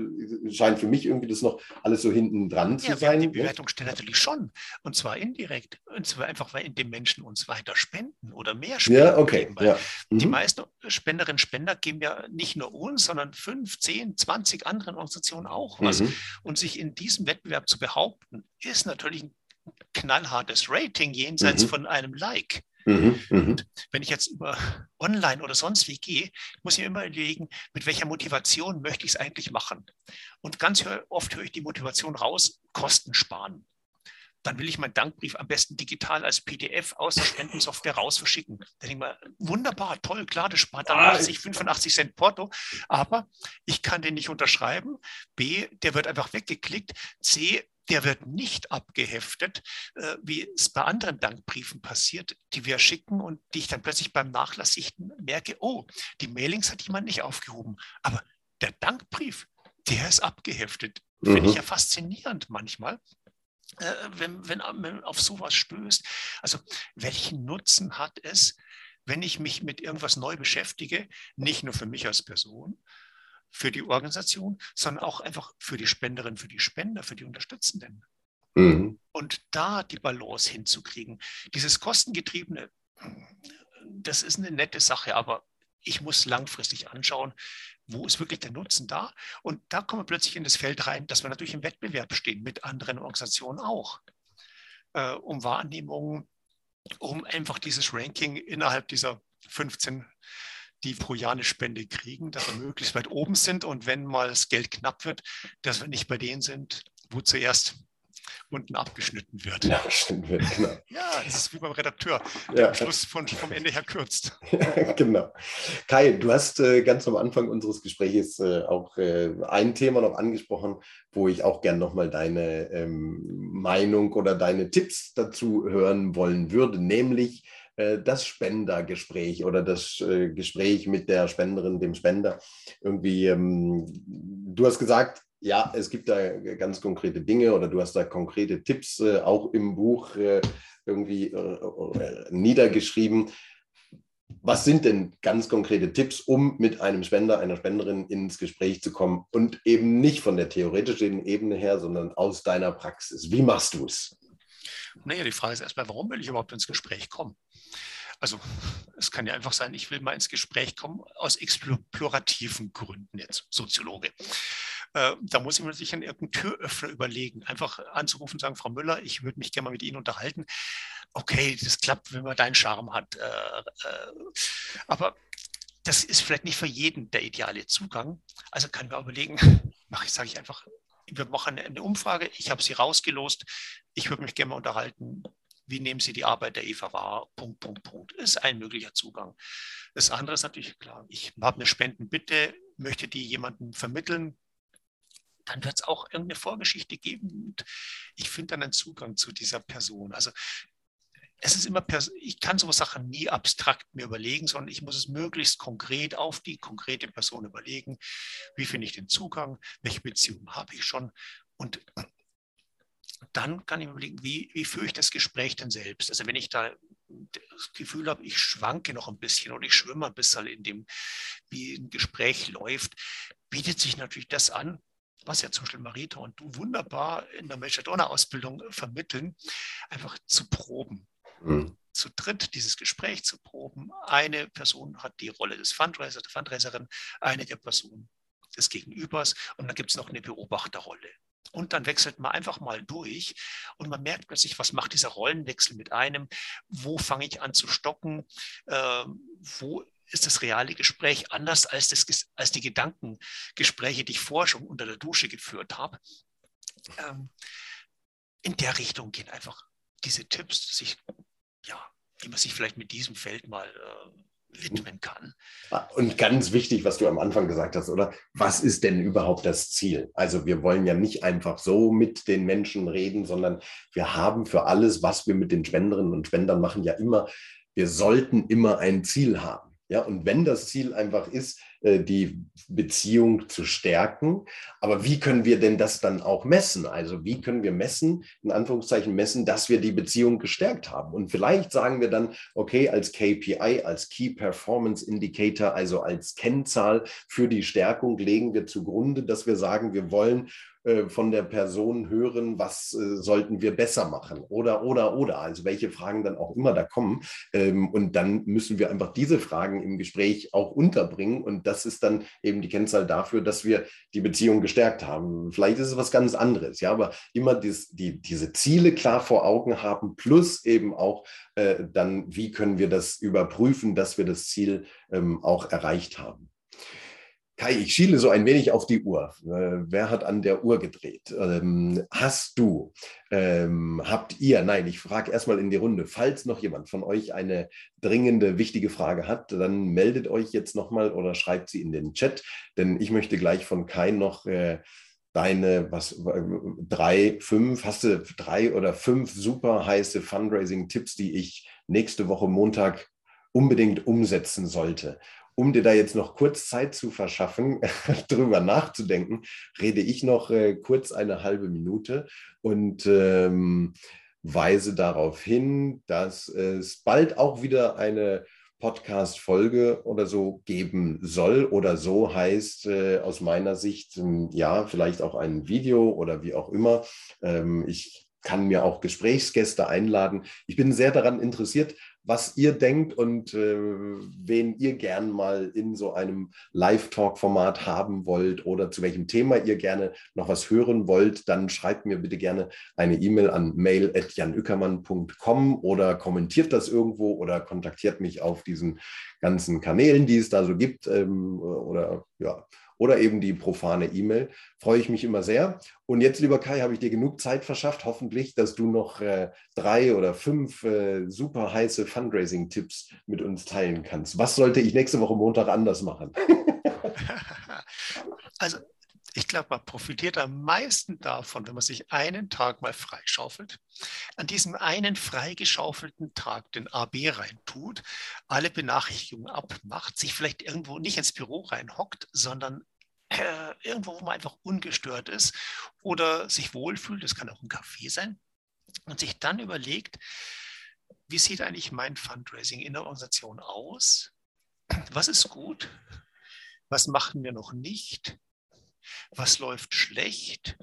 scheint für mich irgendwie das noch alles so hinten dran zu ja, sein. Die Bewertung steht natürlich schon, und zwar indirekt, und zwar einfach, weil in dem Menschen uns weiter spenden oder mehr spenden. Ja, okay. Geben, ja. Mhm. Die meisten Spenderinnen und Spender geben ja nicht nur uns, sondern fünf, zehn, zwanzig anderen Organisationen auch was. Mhm. Und sich in diesem Wettbewerb zu behaupten, ist natürlich ein knallhartes Rating jenseits mhm. von einem Like. Mhm, mhm, wenn ich jetzt über online oder sonst wie gehe, muss ich mir immer überlegen, mit welcher Motivation möchte ich es eigentlich machen. Und ganz oft höre ich die Motivation raus, Kosten sparen. Dann will ich meinen Dankbrief am besten digital als PDF aus der Spendensoftware raus verschicken. Da denke ich mal, wunderbar, toll, klar, das spart dann 80, 85 Cent Porto, aber ich kann den nicht unterschreiben. B, der wird einfach weggeklickt. C, der wird nicht abgeheftet, äh, wie es bei anderen Dankbriefen passiert, die wir schicken und die ich dann plötzlich beim Nachlasssichten merke, oh, die Mailings hat jemand nicht aufgehoben, aber der Dankbrief, der ist abgeheftet. Mhm. Finde ich ja faszinierend manchmal. Äh, wenn, wenn man auf sowas stößt. Also welchen Nutzen hat es, wenn ich mich mit irgendwas neu beschäftige, nicht nur für mich als Person, für die Organisation, sondern auch einfach für die Spenderin, für die Spender, für die Unterstützenden. Mhm. Und da die Balance hinzukriegen. Dieses kostengetriebene, das ist eine nette Sache, aber ich muss langfristig anschauen, wo ist wirklich der Nutzen da? Und da kommen wir plötzlich in das Feld rein, dass wir natürlich im Wettbewerb stehen mit anderen Organisationen auch, äh, um Wahrnehmungen, um einfach dieses Ranking innerhalb dieser 15 die pro Jahr eine Spende kriegen, dass wir möglichst weit oben sind und wenn mal das Geld knapp wird, dass wir nicht bei denen sind, wo zuerst unten abgeschnitten wird. Ja, abgeschnitten wird, genau. <laughs> ja, das ist wie beim Redakteur, der ja. am Schluss von, vom Ende her kürzt. <laughs> Ja, genau. Kai, du hast äh, ganz am Anfang unseres Gesprächs äh, auch äh, ein Thema noch angesprochen, wo ich auch gern nochmal deine ähm, Meinung oder deine Tipps dazu hören wollen würde, nämlich das Spendergespräch oder das äh, Gespräch mit der Spenderin, dem Spender. Irgendwie, ähm, du hast gesagt, ja, es gibt da ganz konkrete Dinge oder du hast da konkrete Tipps äh, auch im Buch irgendwie niedergeschrieben. Was sind denn ganz konkrete Tipps, um mit einem Spender, einer Spenderin ins Gespräch zu kommen und eben nicht von der theoretischen Ebene her, sondern aus deiner Praxis? Wie machst du es? Naja, die Frage ist erstmal, warum will ich überhaupt ins Gespräch kommen? Also es kann ja einfach sein, ich will mal ins Gespräch kommen aus explorativen Gründen jetzt, Soziologe. Äh, da muss ich mir sich an irgendeinen Türöffner überlegen, einfach anzurufen und sagen, Frau Müller, ich würde mich gerne mal mit Ihnen unterhalten. Okay, das klappt, wenn man deinen Charme hat. Äh, äh, aber das ist vielleicht nicht für jeden der ideale Zugang. Also kann man überlegen, mache ich, sage ich einfach, wir machen eine Umfrage, ich habe sie rausgelost, ich würde mich gerne mal unterhalten, wie nehmen Sie die Arbeit der Eva wahr? Punkt, Punkt, Punkt. Ist ein möglicher Zugang. Das andere ist natürlich klar, ich habe eine Spendenbitte, möchte die jemandem vermitteln, dann wird es auch irgendeine Vorgeschichte geben. Und ich finde dann einen Zugang zu dieser Person. Also es ist immer, ich kann so Sachen nie abstrakt mir überlegen, sondern ich muss es möglichst konkret auf die konkrete Person überlegen. Wie finde ich den Zugang? Welche Beziehungen habe ich schon? Und dann kann ich mir überlegen, wie, wie führe ich das Gespräch denn selbst? Also wenn ich da das Gefühl habe, ich schwanke noch ein bisschen und ich schwimme ein bisschen in dem, wie ein Gespräch läuft, bietet sich natürlich das an, was ja zum Beispiel Marita und du wunderbar in der Melchadonna-Ausbildung vermitteln, einfach zu proben. Mhm. Zu dritt dieses Gespräch zu proben. Eine Person hat die Rolle des Fundraisers, der Fundraiserin, eine der Personen des Gegenübers und dann gibt es noch eine Beobachterrolle. Und dann wechselt man einfach mal durch und man merkt plötzlich, was macht dieser Rollenwechsel mit einem? Wo fange ich an zu stocken? Äh, wo ist das reale Gespräch anders als, das, als die Gedankengespräche, die ich vorher schon unter der Dusche geführt habe? Ähm, in der Richtung gehen einfach diese Tipps, sich, ja, wie man sich vielleicht mit diesem Feld mal äh, widmen kann. Ah, und ganz wichtig, was du am Anfang gesagt hast, oder? Was ist denn überhaupt das Ziel? Also wir wollen ja nicht einfach so mit den Menschen reden, sondern wir haben für alles, was wir mit den Spenderinnen und Spendern machen, ja immer, wir sollten immer ein Ziel haben. Ja, und wenn das Ziel einfach ist, äh, die Beziehung zu stärken, aber wie können wir denn das dann auch messen? Also wie können wir messen, in Anführungszeichen messen, dass wir die Beziehung gestärkt haben? Und vielleicht sagen wir dann, okay, als KPI, als Key Performance Indicator, also als Kennzahl für die Stärkung legen wir zugrunde, dass wir sagen, wir wollen von der Person hören, was äh, sollten wir besser machen oder, oder, oder, also welche Fragen dann auch immer da kommen. Ähm, und dann müssen wir einfach diese Fragen im Gespräch auch unterbringen. Und das ist dann eben die Kennzahl dafür, dass wir die Beziehung gestärkt haben. Vielleicht ist es was ganz anderes, ja, aber immer dies, die, diese Ziele klar vor Augen haben, plus eben auch äh, dann, wie können wir das überprüfen, dass wir das Ziel ähm, auch erreicht haben. Kai, ich schiele so ein wenig auf die Uhr. Äh, wer hat an der Uhr gedreht? Ähm, hast du, ähm, habt ihr, nein, ich frage erstmal in die Runde, falls noch jemand von euch eine dringende, wichtige Frage hat, dann meldet euch jetzt nochmal oder schreibt sie in den Chat, denn ich möchte gleich von Kai noch äh, deine, was, drei, fünf, hast du drei oder fünf super heiße Fundraising-Tipps, die ich nächste Woche Montag unbedingt umsetzen sollte um dir da jetzt noch kurz Zeit zu verschaffen, <laughs> drüber nachzudenken, rede ich noch äh, kurz eine halbe Minute und ähm, weise darauf hin, dass es bald auch wieder eine Podcast-Folge oder so geben soll oder so heißt äh, aus meiner Sicht, ähm, ja, vielleicht auch ein Video oder wie auch immer. Ähm, ich kann mir auch Gesprächsgäste einladen. Ich bin sehr daran interessiert, was ihr denkt und äh, wen ihr gern mal in so einem Live-Talk-Format haben wollt oder zu welchem Thema ihr gerne noch was hören wollt, dann schreibt mir bitte gerne eine E-Mail an mail.janückermann.com oder kommentiert das irgendwo oder kontaktiert mich auf diesen ganzen Kanälen, die es da so gibt ähm, oder ja, oder eben die profane E-Mail. Freue ich mich immer sehr. Und jetzt, lieber Kai, habe ich dir genug Zeit verschafft, hoffentlich, dass du noch äh, drei oder fünf äh, super heiße Fundraising-Tipps mit uns teilen kannst. Was sollte ich nächste Woche Montag anders machen? <laughs> also ich glaube, man profitiert am meisten davon, wenn man sich einen Tag mal freischaufelt, an diesem einen freigeschaufelten Tag den AB reintut, alle Benachrichtigungen abmacht, sich vielleicht irgendwo nicht ins Büro reinhockt, sondern äh, irgendwo, wo man einfach ungestört ist oder sich wohlfühlt, das kann auch ein Café sein, und sich dann überlegt, wie sieht eigentlich mein Fundraising in der Organisation aus? Was ist gut? Was machen wir noch nicht? Was läuft schlecht?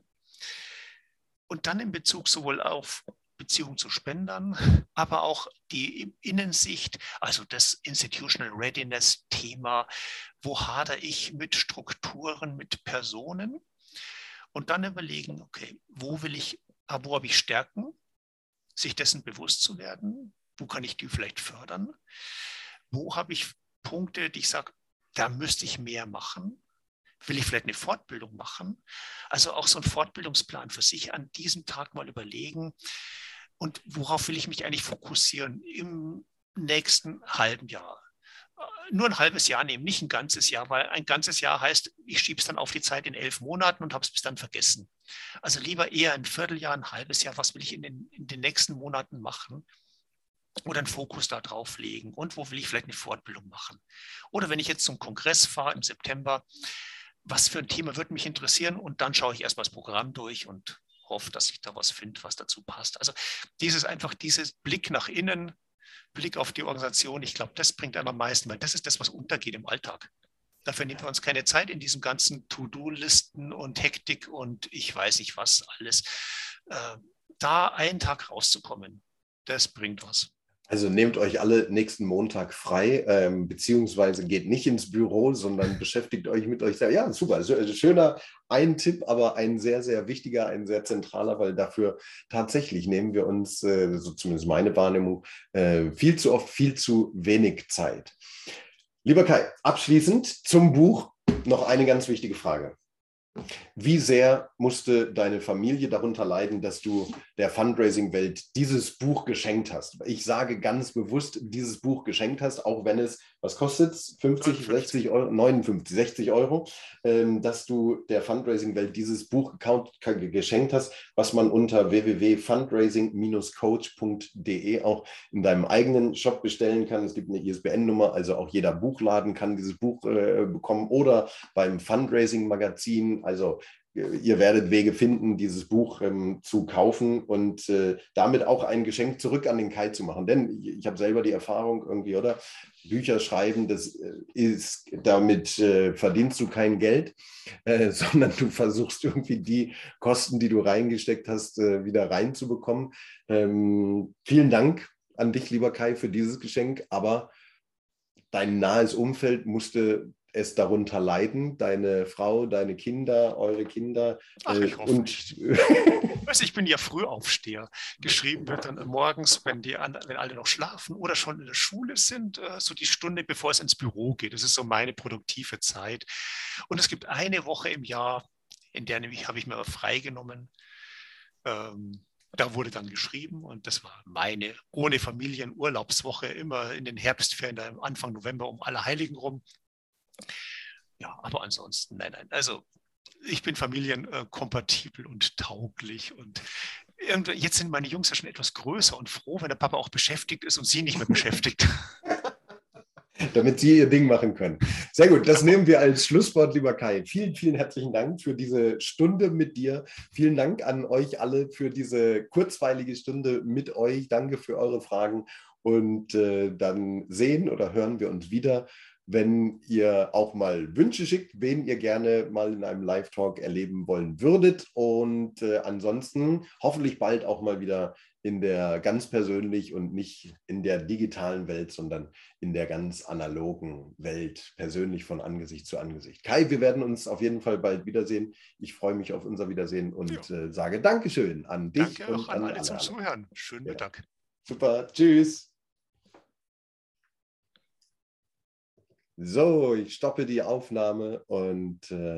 Und dann in Bezug sowohl auf Beziehung zu Spendern, aber auch die Innensicht, also das Institutional Readiness-Thema, wo hadere ich mit Strukturen, mit Personen? Und dann überlegen, okay, wo will ich, wo habe ich Stärken, sich dessen bewusst zu werden, wo kann ich die vielleicht fördern, wo habe ich Punkte, die ich sage, da müsste ich mehr machen, will ich vielleicht eine Fortbildung machen, also auch so ein Fortbildungsplan für sich an diesem Tag mal überlegen, und worauf will ich mich eigentlich fokussieren im nächsten halben Jahr? Nur ein halbes Jahr nehmen, nicht ein ganzes Jahr, weil ein ganzes Jahr heißt, ich schiebe es dann auf die Zeit in elf Monaten und habe es bis dann vergessen. Also lieber eher ein Vierteljahr, ein halbes Jahr, was will ich in den, in den nächsten Monaten machen? oder einen Fokus da drauf legen und wo will ich vielleicht eine Fortbildung machen. Oder wenn ich jetzt zum Kongress fahre im September, was für ein Thema würde mich interessieren und dann schaue ich erstmal das Programm durch und hoffe, dass ich da was finde, was dazu passt. Also dieses einfach, dieses Blick nach innen, Blick auf die Organisation, ich glaube, das bringt einem am meisten, weil das ist das, was untergeht im Alltag. Dafür nehmen wir uns keine Zeit in diesen ganzen To-Do-Listen und Hektik und ich weiß nicht was alles. Äh, da einen Tag rauszukommen, das bringt was. Also nehmt euch alle nächsten Montag frei, ähm, beziehungsweise geht nicht ins Büro, sondern <laughs> beschäftigt euch mit euch selbst. Ja, super. Also, also schöner ein Tipp, aber ein sehr, sehr wichtiger, ein sehr zentraler, weil dafür tatsächlich nehmen wir uns, äh, so zumindest meine Wahrnehmung, äh, viel zu oft viel zu wenig Zeit. Lieber Kai, abschließend zum Buch noch eine ganz wichtige Frage. Wie sehr musste deine Familie darunter leiden, dass du der Fundraising-Welt dieses Buch geschenkt hast? Ich sage ganz bewusst, dieses Buch geschenkt hast, auch wenn es, was kostet es? 50, 60 Euro, 59, 60 Euro, ähm, dass du der Fundraising-Welt dieses Buch geschenkt hast, was man unter www.fundraising-coach.de auch in deinem eigenen Shop bestellen kann. Es gibt eine ISBN-Nummer, also auch jeder Buchladen kann dieses Buch äh, bekommen oder beim Fundraising-Magazin also ihr werdet Wege finden, dieses Buch ähm, zu kaufen und äh, damit auch ein Geschenk zurück an den Kai zu machen. Denn ich, ich habe selber die Erfahrung irgendwie, oder? Bücher schreiben, das äh, ist, damit äh, verdienst du kein Geld, äh, <laughs> sondern du versuchst irgendwie die Kosten, die du reingesteckt hast, äh, wieder reinzubekommen. Ähm, vielen Dank an dich, lieber Kai, für dieses Geschenk, aber dein nahes Umfeld musste es darunter leiden, deine Frau, deine Kinder, eure Kinder. Ach, ich äh, hoffe und <laughs> ich bin ja Frühaufsteher. Geschrieben wird dann morgens, wenn, die, wenn alle noch schlafen oder schon in der Schule sind, äh, so die Stunde, bevor es ins Büro geht. Das ist so meine produktive Zeit. Und es gibt eine Woche im Jahr, in der nämlich habe ich mir freigenommen. Ähm, da wurde dann geschrieben und das war meine ohne Familienurlaubswoche immer in den Herbstferien, Anfang November um alle Heiligen rum. Ja, aber ansonsten, nein, nein. Also ich bin familienkompatibel und tauglich und jetzt sind meine Jungs ja schon etwas größer und froh, wenn der Papa auch beschäftigt ist und sie nicht mehr beschäftigt. <laughs> Damit sie ihr Ding machen können. Sehr gut, das nehmen wir als Schlusswort, lieber Kai. Vielen, vielen herzlichen Dank für diese Stunde mit dir. Vielen Dank an euch alle für diese kurzweilige Stunde mit euch. Danke für eure Fragen. Und äh, dann sehen oder hören wir uns wieder wenn ihr auch mal Wünsche schickt, wen ihr gerne mal in einem Live-Talk erleben wollen würdet. Und äh, ansonsten hoffentlich bald auch mal wieder in der ganz persönlich und nicht in der digitalen Welt, sondern in der ganz analogen Welt, persönlich von Angesicht zu Angesicht. Kai, wir werden uns auf jeden Fall bald wiedersehen. Ich freue mich auf unser Wiedersehen und äh, sage Dankeschön an dich Danke und an, an alle zum Zuhören. Schönen ja. Mittag. Super, tschüss. So, ich stoppe die Aufnahme und äh